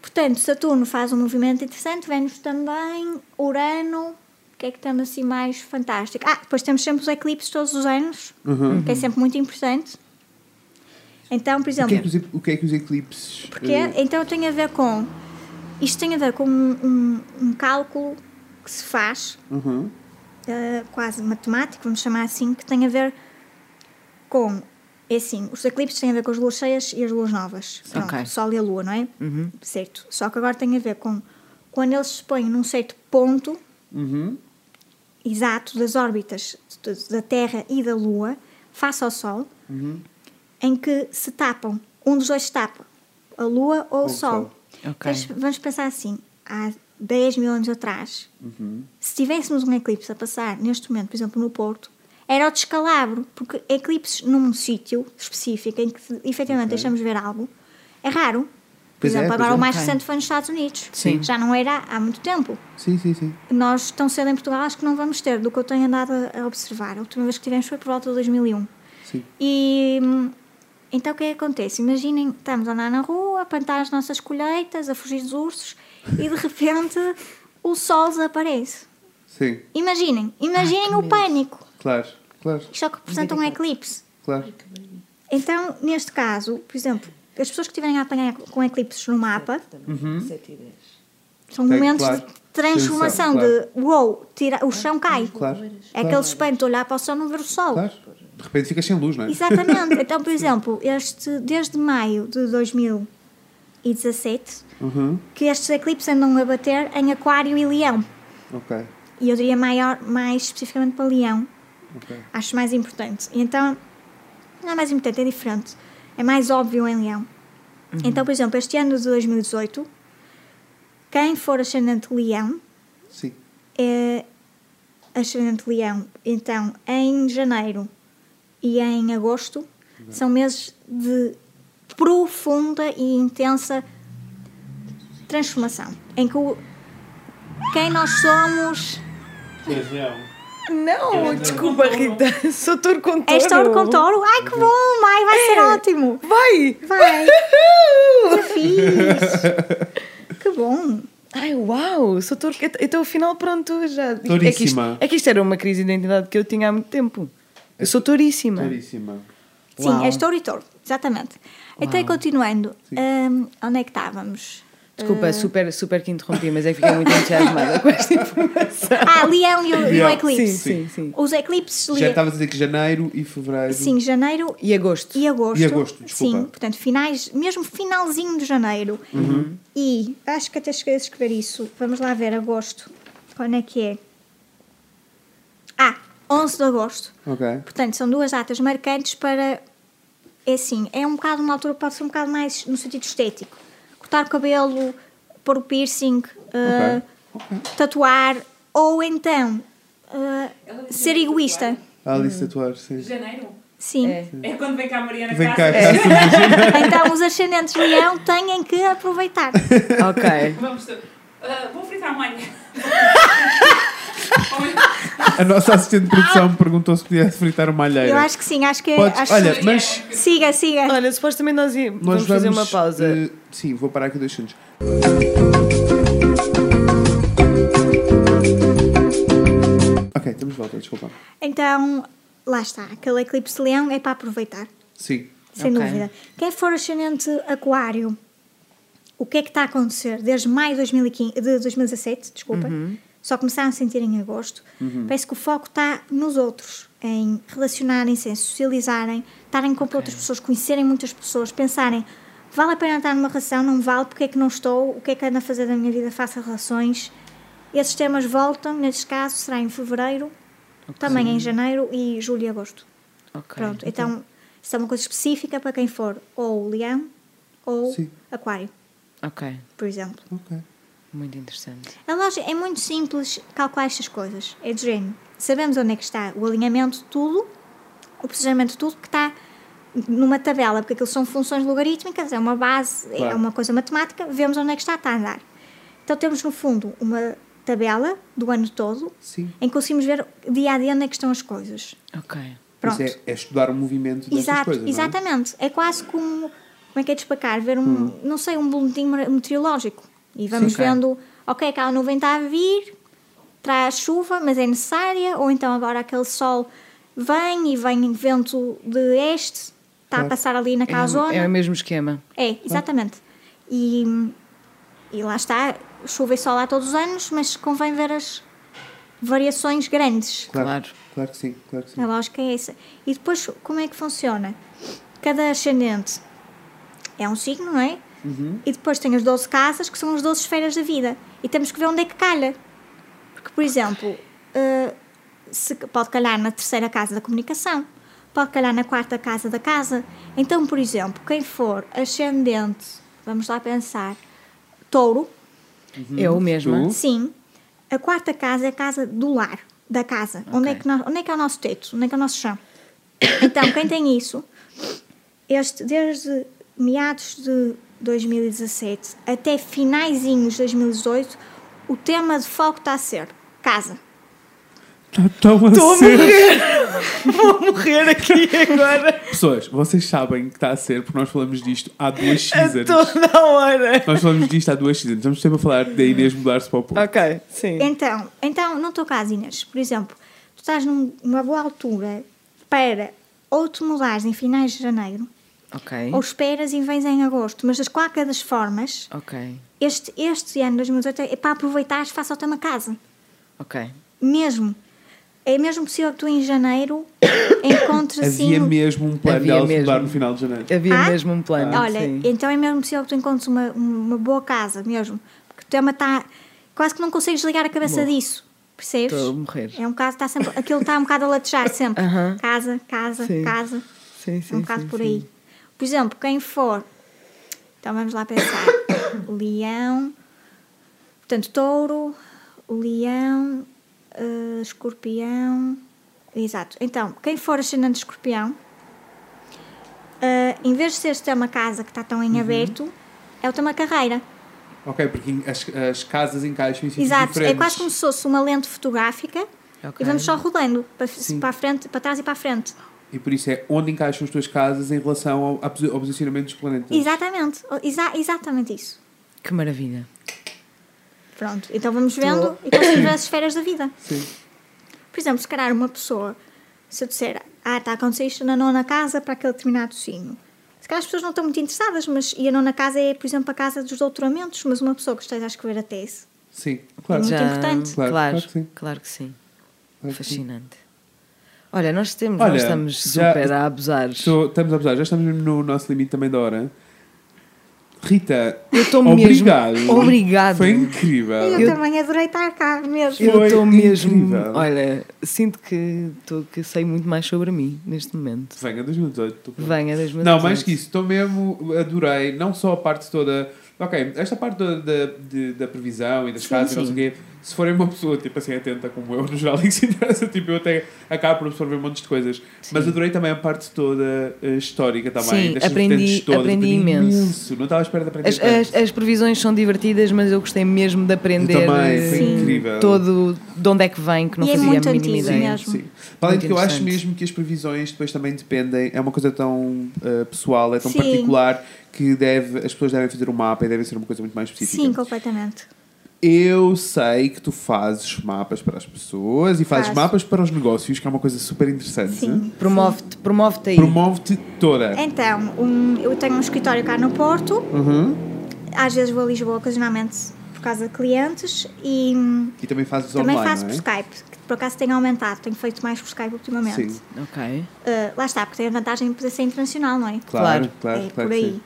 Portanto, Saturno faz um movimento interessante, Vênus também, Urano, o que é que estamos assim mais fantástico? Ah, depois temos sempre os eclipses todos os anos, Uhum. que é sempre muito importante. Então, por O exemplo, que, é que os, o que é que os eclipses... porque eh, então tem a ver com isto tem a ver com um, um- um cálculo que se faz uhum. uh, quase matemático, vamos chamar assim, que tem a ver com. É assim, os eclipses têm a ver com as luas cheias e as luas novas. Pronto, Ok. o Sol e a Lua, não é? Uhum. Certo. Só que agora tem a ver com quando eles se põem num certo ponto Uhum. exato das órbitas da Terra e da Lua, face ao Sol, Uhum. Em que se tapam. Um dos dois se tapa, a Lua ou, Ou o o Sol. Sol. Ok. Mas Vamos pensar assim: há 10 mil anos atrás, Uhum. se tivéssemos um eclipse a passar neste momento, por exemplo, no Porto, era o descalabro, porque eclipses num sítio específico em que efetivamente Ok. deixamos ver algo é raro. Por Pois é, exemplo, pois agora é. o mais recente foi nos Estados Unidos. Sim. Já não era há muito tempo. Sim, sim, sim. Nós, tão cedo em Portugal, acho que não vamos ter, do que eu tenho andado a observar. A última vez que tivemos foi por volta de 2001. Sim. E hum, então o que é que acontece? Imaginem, estamos a andar na rua, a plantar as nossas colheitas, a fugir dos ursos e de repente o sol desaparece. Sim, Imaginem, imaginem o pânico. claro, claro, Isto é o que representa um eclipse. claro. Então, neste caso, por exemplo, as pessoas que estiverem a apanhar com eclipses no mapa Uhum. 7 10. são Tem, momentos claro. de transformação, Claro. de uou, tira, o chão cai. Claro, É aquele espanto de olhar para o céu e não ver o sol. claro. De repente ficas sem luz, não é? Exatamente. Então, por exemplo, este, desde maio de 2017, Uhum. que estes eclipses andam a bater em Aquário e Leão. Ok, E eu diria maior, mais especificamente para Leão. ok. Acho mais importante. Então, não é mais importante, é diferente. É mais óbvio em Leão. Então, por exemplo, este ano de 2018, quem for ascendente Leão, Sim, é ascendente Leão. Então, em janeiro e em agosto, são meses de profunda e intensa transformação. Em que o, quem nós somos Não, desculpa, Rita. Sou touro com touro. És touro com touro? Ai, que bom, Mai, vai ser ótimo. Vai! Vai, que fixe. Que bom. Ai, uau! Sou touro. Então, afinal, pronto, já. É que, isto, é que isto era uma crise de identidade que eu tinha há muito tempo. Eu sou touríssima. Claríssima. Sim, Uau. és touro e touro, exatamente. Então, e continuando, hum, onde é que estávamos? Desculpa, Eh, super, super que interrompi, mas é que fiquei muito entusiasmada com esta informação. Ah, Leão e o, e o eclipse. Sim, sim, sim. Os eclipses, Já estavas a dizer que janeiro e fevereiro. sim, janeiro E agosto. e agosto. E agosto, desculpa. Sim, portanto, finais, mesmo finalzinho de janeiro. Uhum. E acho que até cheguei a escrever isso. Vamos lá ver, agosto. Quando é que é? Ah, 11 de agosto. Ok. Portanto, são duas datas marcantes para. É assim, é um bocado uma altura, pode ser um bocado mais no sentido estético. Cortar o cabelo, pôr o piercing, uh, tatuar, ou então uh, ser egoísta. A Alice tatuar, sim. Janeiro? Sim. É. É quando vem cá a Mariana Vem cá, cá. Então, os ascendentes leão têm que aproveitar. Ok. Vamos. ah, vou fritar amanhã. A nossa assistente de produção me perguntou se podia fritar uma alheira. Eu acho que sim, acho que. Podes- acho- olha, mas Siga, siga. Olha, supostamente nós nós vamos, fazer uma pausa. eh, sim, vou parar aqui dois segundos. Ok, estamos de volta, desculpa. Então, lá está. Aquele eclipse de leão é para aproveitar. Sim. Sem Ok. dúvida. Quem for ascendente aquário, o que é que está a acontecer? Desde maio de, 2015, de 2017, desculpa, só começaram a sentir em agosto, parece que o foco está nos outros, em relacionarem-se, em socializarem, estarem com outras pessoas, conhecerem muitas pessoas, pensarem, vale a pena estar numa relação, não vale, porque é que não estou, o que é que ando a fazer da minha vida, faça relações. Esses temas voltam, neste caso será em fevereiro, também em janeiro e julho e agosto. Ok. Pronto, então isso é uma coisa específica para quem for ou leão ou Sim. aquário, Ok. por exemplo. Ok. Muito interessante. A lógica é muito simples calcular estas coisas. É de género. Sabemos onde é que está o alinhamento de tudo, o posicionamento de tudo que está numa tabela, porque aquilo são funções logarítmicas, é uma base, é Claro. uma coisa matemática, vemos onde é que está, está a andar. Então temos no fundo uma tabela do ano todo Sim. em que conseguimos ver dia a dia onde é que estão as coisas. Ok. Mas Pronto. é, é estudar o movimento destas Exato, coisas, não é? exatamente. É? quase como, como é que é de explicar? Ver um, Hum. não sei, um boletim meteorológico. E vamos Sim. vendo, ok, aquela nuvem está a vir, traz chuva, mas é necessária, ou então agora aquele sol vem e vem vento de este, está Claro. a passar ali naquela É, zona. é o mesmo esquema. É, exatamente. E, e lá está, chuva e sol há todos os anos, mas convém ver as variações grandes. Claro, Claro. claro que sim, claro que sim. A lógica é essa. E depois, como é que funciona? Cada ascendente é um signo, não é? E depois tem as 12 casas, que são as 12 esferas da vida. E temos que ver onde é que calha. Porque, por exemplo, eh, se, pode calhar na terceira casa da comunicação, pode calhar na quarta casa da casa. Então, por exemplo, quem for ascendente, vamos lá pensar, touro, Eu mesma. Tu? Sim. A quarta casa é a casa do lar, da casa. Onde, é que nós- onde é que é o nosso teto? Onde é que é o nosso chão? Então, quem tem isso, este, desde meados de 2017 até finaizinhos de 2018, o tema de foco está a ser casa. Está tão a Estou a ser. morrer! Vou morrer aqui agora! Pessoas, vocês sabem que está a ser porque nós falamos disto há duas A seasons. toda a hora! Nós falamos disto há duas seasons. Vamos sempre a falar da Inês mudar-se para o Porto. Ok, sim. Então, então no teu caso, Inês, por exemplo, tu estás num- numa boa altura para ou te mudares em finais de janeiro Ok. ou esperas e vens em agosto, mas de qualquer das formas, Ok. este, este ano 2018 é para aproveitares face ao tema casa. Ok. Mesmo. É mesmo possível que tu em janeiro encontres assim. Havia mesmo um plano Havia mudar mesmo. no final de janeiro. Havia Ah? mesmo um plano. Olha, sim. então é mesmo possível que tu encontres uma, uma boa casa mesmo. Porque o tema está. Quase que não consegues ligar a cabeça disso. Percebes? Estou a morrer. É um caso que está sempre. Aquilo está um bocado a latejar sempre. Aham. Casa, casa, Sim. casa. Sim, sim. É um bocado sim, por sim. Por exemplo, quem for. Então vamos lá pensar. Leão. Portanto, touro, leão, eh, escorpião. Exato. Então, quem for ascendente de escorpião, eh, em vez de ser este tema casa que está tão Uhum. em aberto, é o tema carreira. Ok, porque as, as casas encaixam em sítios Exato. diferentes. É quase como se fosse uma lente fotográfica Ok. e vamos só rodando para, Sim. para frente, para trás e para a frente. E por isso é onde encaixam as tuas casas em relação ao, ao posi- ao posicionamento dos planetas. Exatamente. Exa- exatamente isso. Que maravilha. Pronto, então vamos vendo e conseguimos ver as esferas da vida. Sim. Por exemplo, se calhar uma pessoa, se eu disser, ah, está a acontecer isto na nona casa para aquele determinado signo. Se calhar as pessoas não estão muito interessadas, mas e a nona casa é, por exemplo, a casa dos doutoramentos, mas uma pessoa que esteja a escrever a tese. Sim, claro. Muito importante. Claro, Claro, claro que sim. claro que sim. Claro que sim. Fascinante. Olha, nós, temos, Olha, nós estamos já- super a abusar. Estou- estamos a abusar, já estamos mesmo no nosso limite também da hora. Rita, Eu estou mesmo. obrigado. Obrigado. Foi incrível. Eu, Eu- também adorei estar cá mesmo. Eu Foi estou mesmo. incrível. Olha, sinto que, tô, que sei muito mais sobre mim neste momento. Venha 2018. estou pronto. Venha das Não, mais que isso, estou mesmo, adorei, não só a parte toda. Ok, esta parte da, da, de- da previsão e das Sim, casas e não sei o quê, se forem uma pessoa tipo assim atenta como eu, no geral, e que se interessa, tipo, eu até acabo por absorver um monte de coisas. Mas adorei também a parte toda eh, histórica também, Sim, aprendi- todas, aprendi imenso. Não estava à espera de aprender As, as, as previsões são divertidas, mas eu gostei mesmo de aprender Eu também, foi Sim. incrível. todo de onde é que vem, que não E é fazia muito a mínima ideia. mesmo. Sim. Além de que eu acho mesmo que as previsões depois também dependem, é uma coisa tão eh, pessoal, é tão Sim. particular que deve, as pessoas devem fazer um mapa e deve ser uma coisa muito mais específica. Sim, completamente. Eu sei que tu fazes mapas para as pessoas e fazes Faço. mapas para os negócios, que é uma coisa super interessante. Sim. Promove-te promove aí. Promove-te toda. Então, um, eu tenho um escritório cá no Porto, Uhum. às vezes vou a Lisboa ocasionalmente por causa de clientes e E também fazes também online, faço não por é? Skype, que por acaso tem aumentado, tenho feito mais por Skype ultimamente. Sim, Ok. Uh, lá está, porque tem a vantagem de poder ser internacional, não é? claro, Claro. claro, é claro por que aí. sim.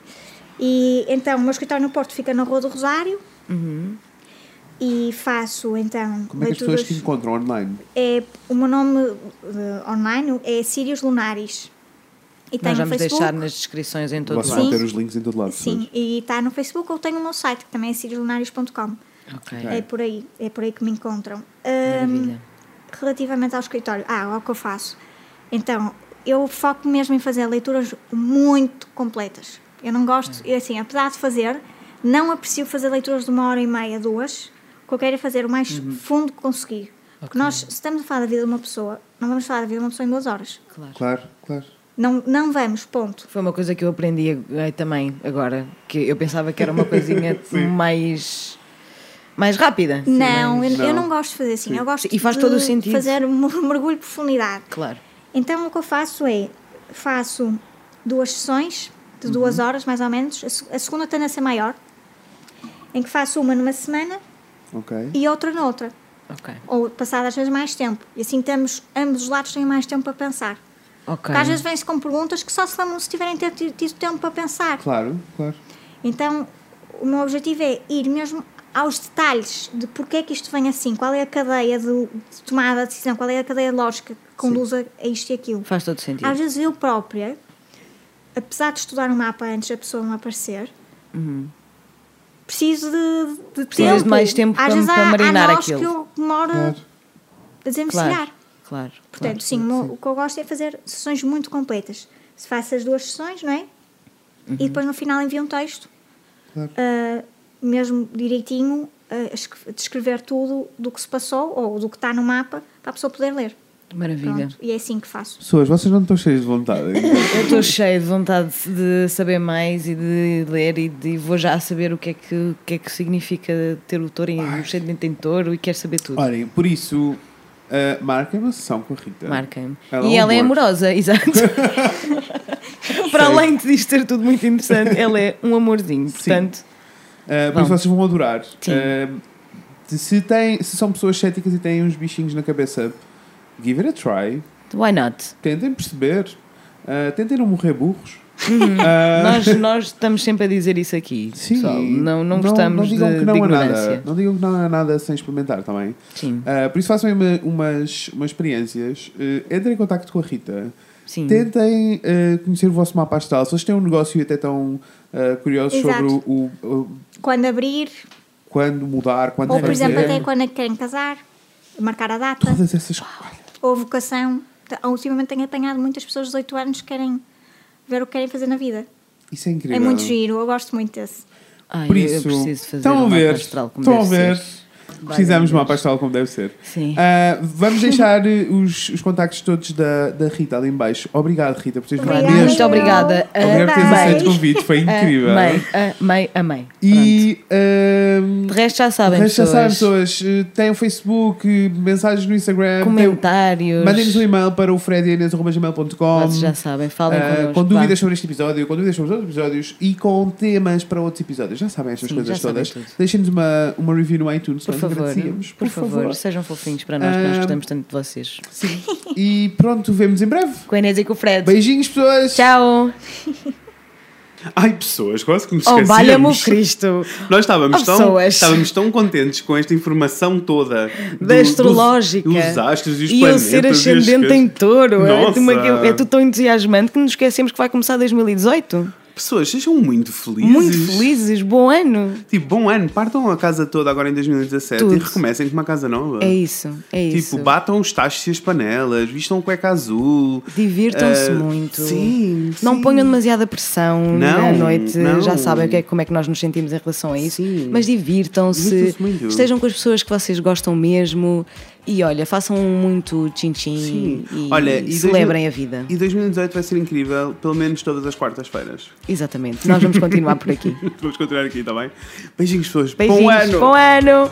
E então, o meu escritório no Porto fica na Rua do Rosário e faço então Como é que as pessoas te encontram online? É, o meu nome uh, online é Sirius Lunaris. E tem Nós vamos deixar nas descrições em todo Vocês lado. Sim. ter os links em todo lado. Sim, e está no Facebook ou tenho o meu site, que também é siriuslunaris.com. Ok. É por aí, é por aí que me encontram. Um, relativamente ao escritório, ah, ao que eu faço. Então, eu foco mesmo em fazer leituras muito completas. Eu não gosto, É. assim, apesar de fazer, não aprecio fazer leituras de uma hora e meia, duas. O que eu quero é fazer o mais Uhum. fundo que conseguir. Porque nós, se estamos a falar da vida de uma pessoa, não vamos falar da vida de uma pessoa em duas horas. Claro. Claro, claro. Não, não vamos, ponto. Foi uma coisa que eu aprendi eh, também agora, que eu pensava que era uma coisinha mais mais rápida. não, eu, eu Não. não gosto de fazer assim. Sim. Eu gosto E faz de todo o sentido. fazer um mergulho de profundidade. Claro. Então o que eu faço é faço duas sessões de Uhum. duas horas mais ou menos. A, a segunda tende a ser maior, em que faço uma numa semana Ok. e outra noutra. Ok. Ou passado às vezes mais tempo. E assim temos, ambos os lados têm mais tempo para pensar. Ok. Porque às vezes vem-se com perguntas que só se lembram se tiverem tido tido tempo para pensar. Claro, claro. Então o meu objetivo é ir mesmo aos detalhes de porque é que isto vem assim, qual é a cadeia de, de tomada de decisão, qual é a cadeia lógica que conduz a, a isto e aquilo. Faz todo sentido. Às vezes eu própria, apesar de estudar um mapa antes da pessoa me aparecer, preciso de, de tempo. de mais tempo Às para- vezes para há, marinar há nós aquilo. que eu demoro Claro. a desenvencilhar. Claro. Claro. Portanto, claro. sim, o meu- o que eu gosto é fazer sessões muito completas. Se faço as duas sessões, não é? Uhum. E depois no final envio um texto Claro. ah, mesmo direitinho, escre- descrever tudo do que se passou ou do que está no mapa para a pessoa poder ler. Maravilha. Pronto, e é assim que faço. Pessoas, vocês não estão cheios de vontade. Eu estou cheia de vontade de saber mais e de ler e de vou já saber o que é que, o que, é que significa ter o touro em o ascendente em touro e quero saber tudo. Olhem, por isso, uh, marquem uma sessão com a Rita. Ela é E um ela é amor. amorosa, exato. Para além disto ser tudo muito interessante, ela é um amorzinho. Portanto, Uh, por Vão. isso vocês vão adorar. Sim. Uh, se, têm, se são pessoas céticas e têm uns bichinhos na cabeça, give it a try. why not? Tentem perceber. Uh, tentem não morrer burros. Uhum. Uh, Nós, nós estamos sempre a dizer isso aqui. Sim, pessoal. Não, não gostamos não digam de, que não de nada. ignorância. Não digam que não há nada sem experimentar também. Sim, Uh, por isso façam uma- umas, umas experiências. Uh, entrem em contato com a Rita. sim. Tentem uh, conhecer o vosso mapa astral. Se vocês têm um negócio e até estão uh, curiosos Exato. sobre o, o- o- Quando abrir, quando mudar, quando ou por fazer. exemplo, até quando é que querem casar, marcar a data, Todas essas ou vocação. Então, Ultimamente tenho apanhado muitas pessoas de 18 anos que querem ver o que querem fazer na vida. Isso é incrível. É muito giro, eu gosto muito desse. Ai, Por eu- isso, eu preciso fazer estão a um ver, mapa astral como estão a ver. ser. Precisamos de uma astral como deve ser. Sim. Ah, vamos deixar eh, os, os contactos todos da, da Rita ali em baixo. Obrigado, Rita, por teres vindo Obrigada. Muito obrigada. Obrigado por teres aceito o convite, foi incrível. Amei, amei, amei. E ahm, De resto já sabem, o resto já sabem, pessoas. pessoas. eh, Têm o Facebook, mensagens no Instagram. Comentários. Mandem-nos um e-mail para o fredianes.gmail.com Vocês já sabem, falem Ah, connosco. com dúvidas sobre este episódio, com dúvidas sobre os outros episódios e com temas para outros episódios. Já sabem estas Sim, coisas todas. Deixem-nos uma, uma review no iTunes, Por nós favor, agradecíamos. por, favor, sejam fofinhos para nós, que nós Ah, gostamos tanto de vocês. Sim. E pronto, vemos em breve. Com a Inês e com o Fred. Beijinhos, pessoas. Tchau! Ai, pessoas, quase que nos Oh, valha-me o esquecemos. Cristo! Nós estávamos Oh, tão, pessoas. estávamos tão contentes com esta informação toda do- Da astrológica. Dos, dos astros e os E eu planetas. ser e as ascendente coisas. em touro. É, Nossa. uma- é tudo tão entusiasmante que nos esquecemos que vai começar 2018. Pessoas, sejam muito felizes. Muito felizes, bom ano! Tipo, bom ano, partam a casa toda agora em 2017 Tudo. e recomecem com uma casa nova. É isso, é isso. Tipo, batam os tachos e as panelas, vistam cueca azul. Divirtam-se Ah, muito. Sim, Não sim. ponham demasiada pressão Não, à noite, não. já sabem é, como é que nós nos sentimos em relação a isso. Sim. Mas divirtam-se, muito. estejam com as pessoas que vocês gostam mesmo e olha, façam muito tchim-tchim e, Olha, e celebrem 2000 a vida. E 2018 vai ser incrível, pelo menos todas as quartas-feiras. Exatamente, nós vamos continuar por aqui. Vamos continuar aqui, está bem? Beijinhos, pessoas. Beijinhos, Bom ano! Bom ano.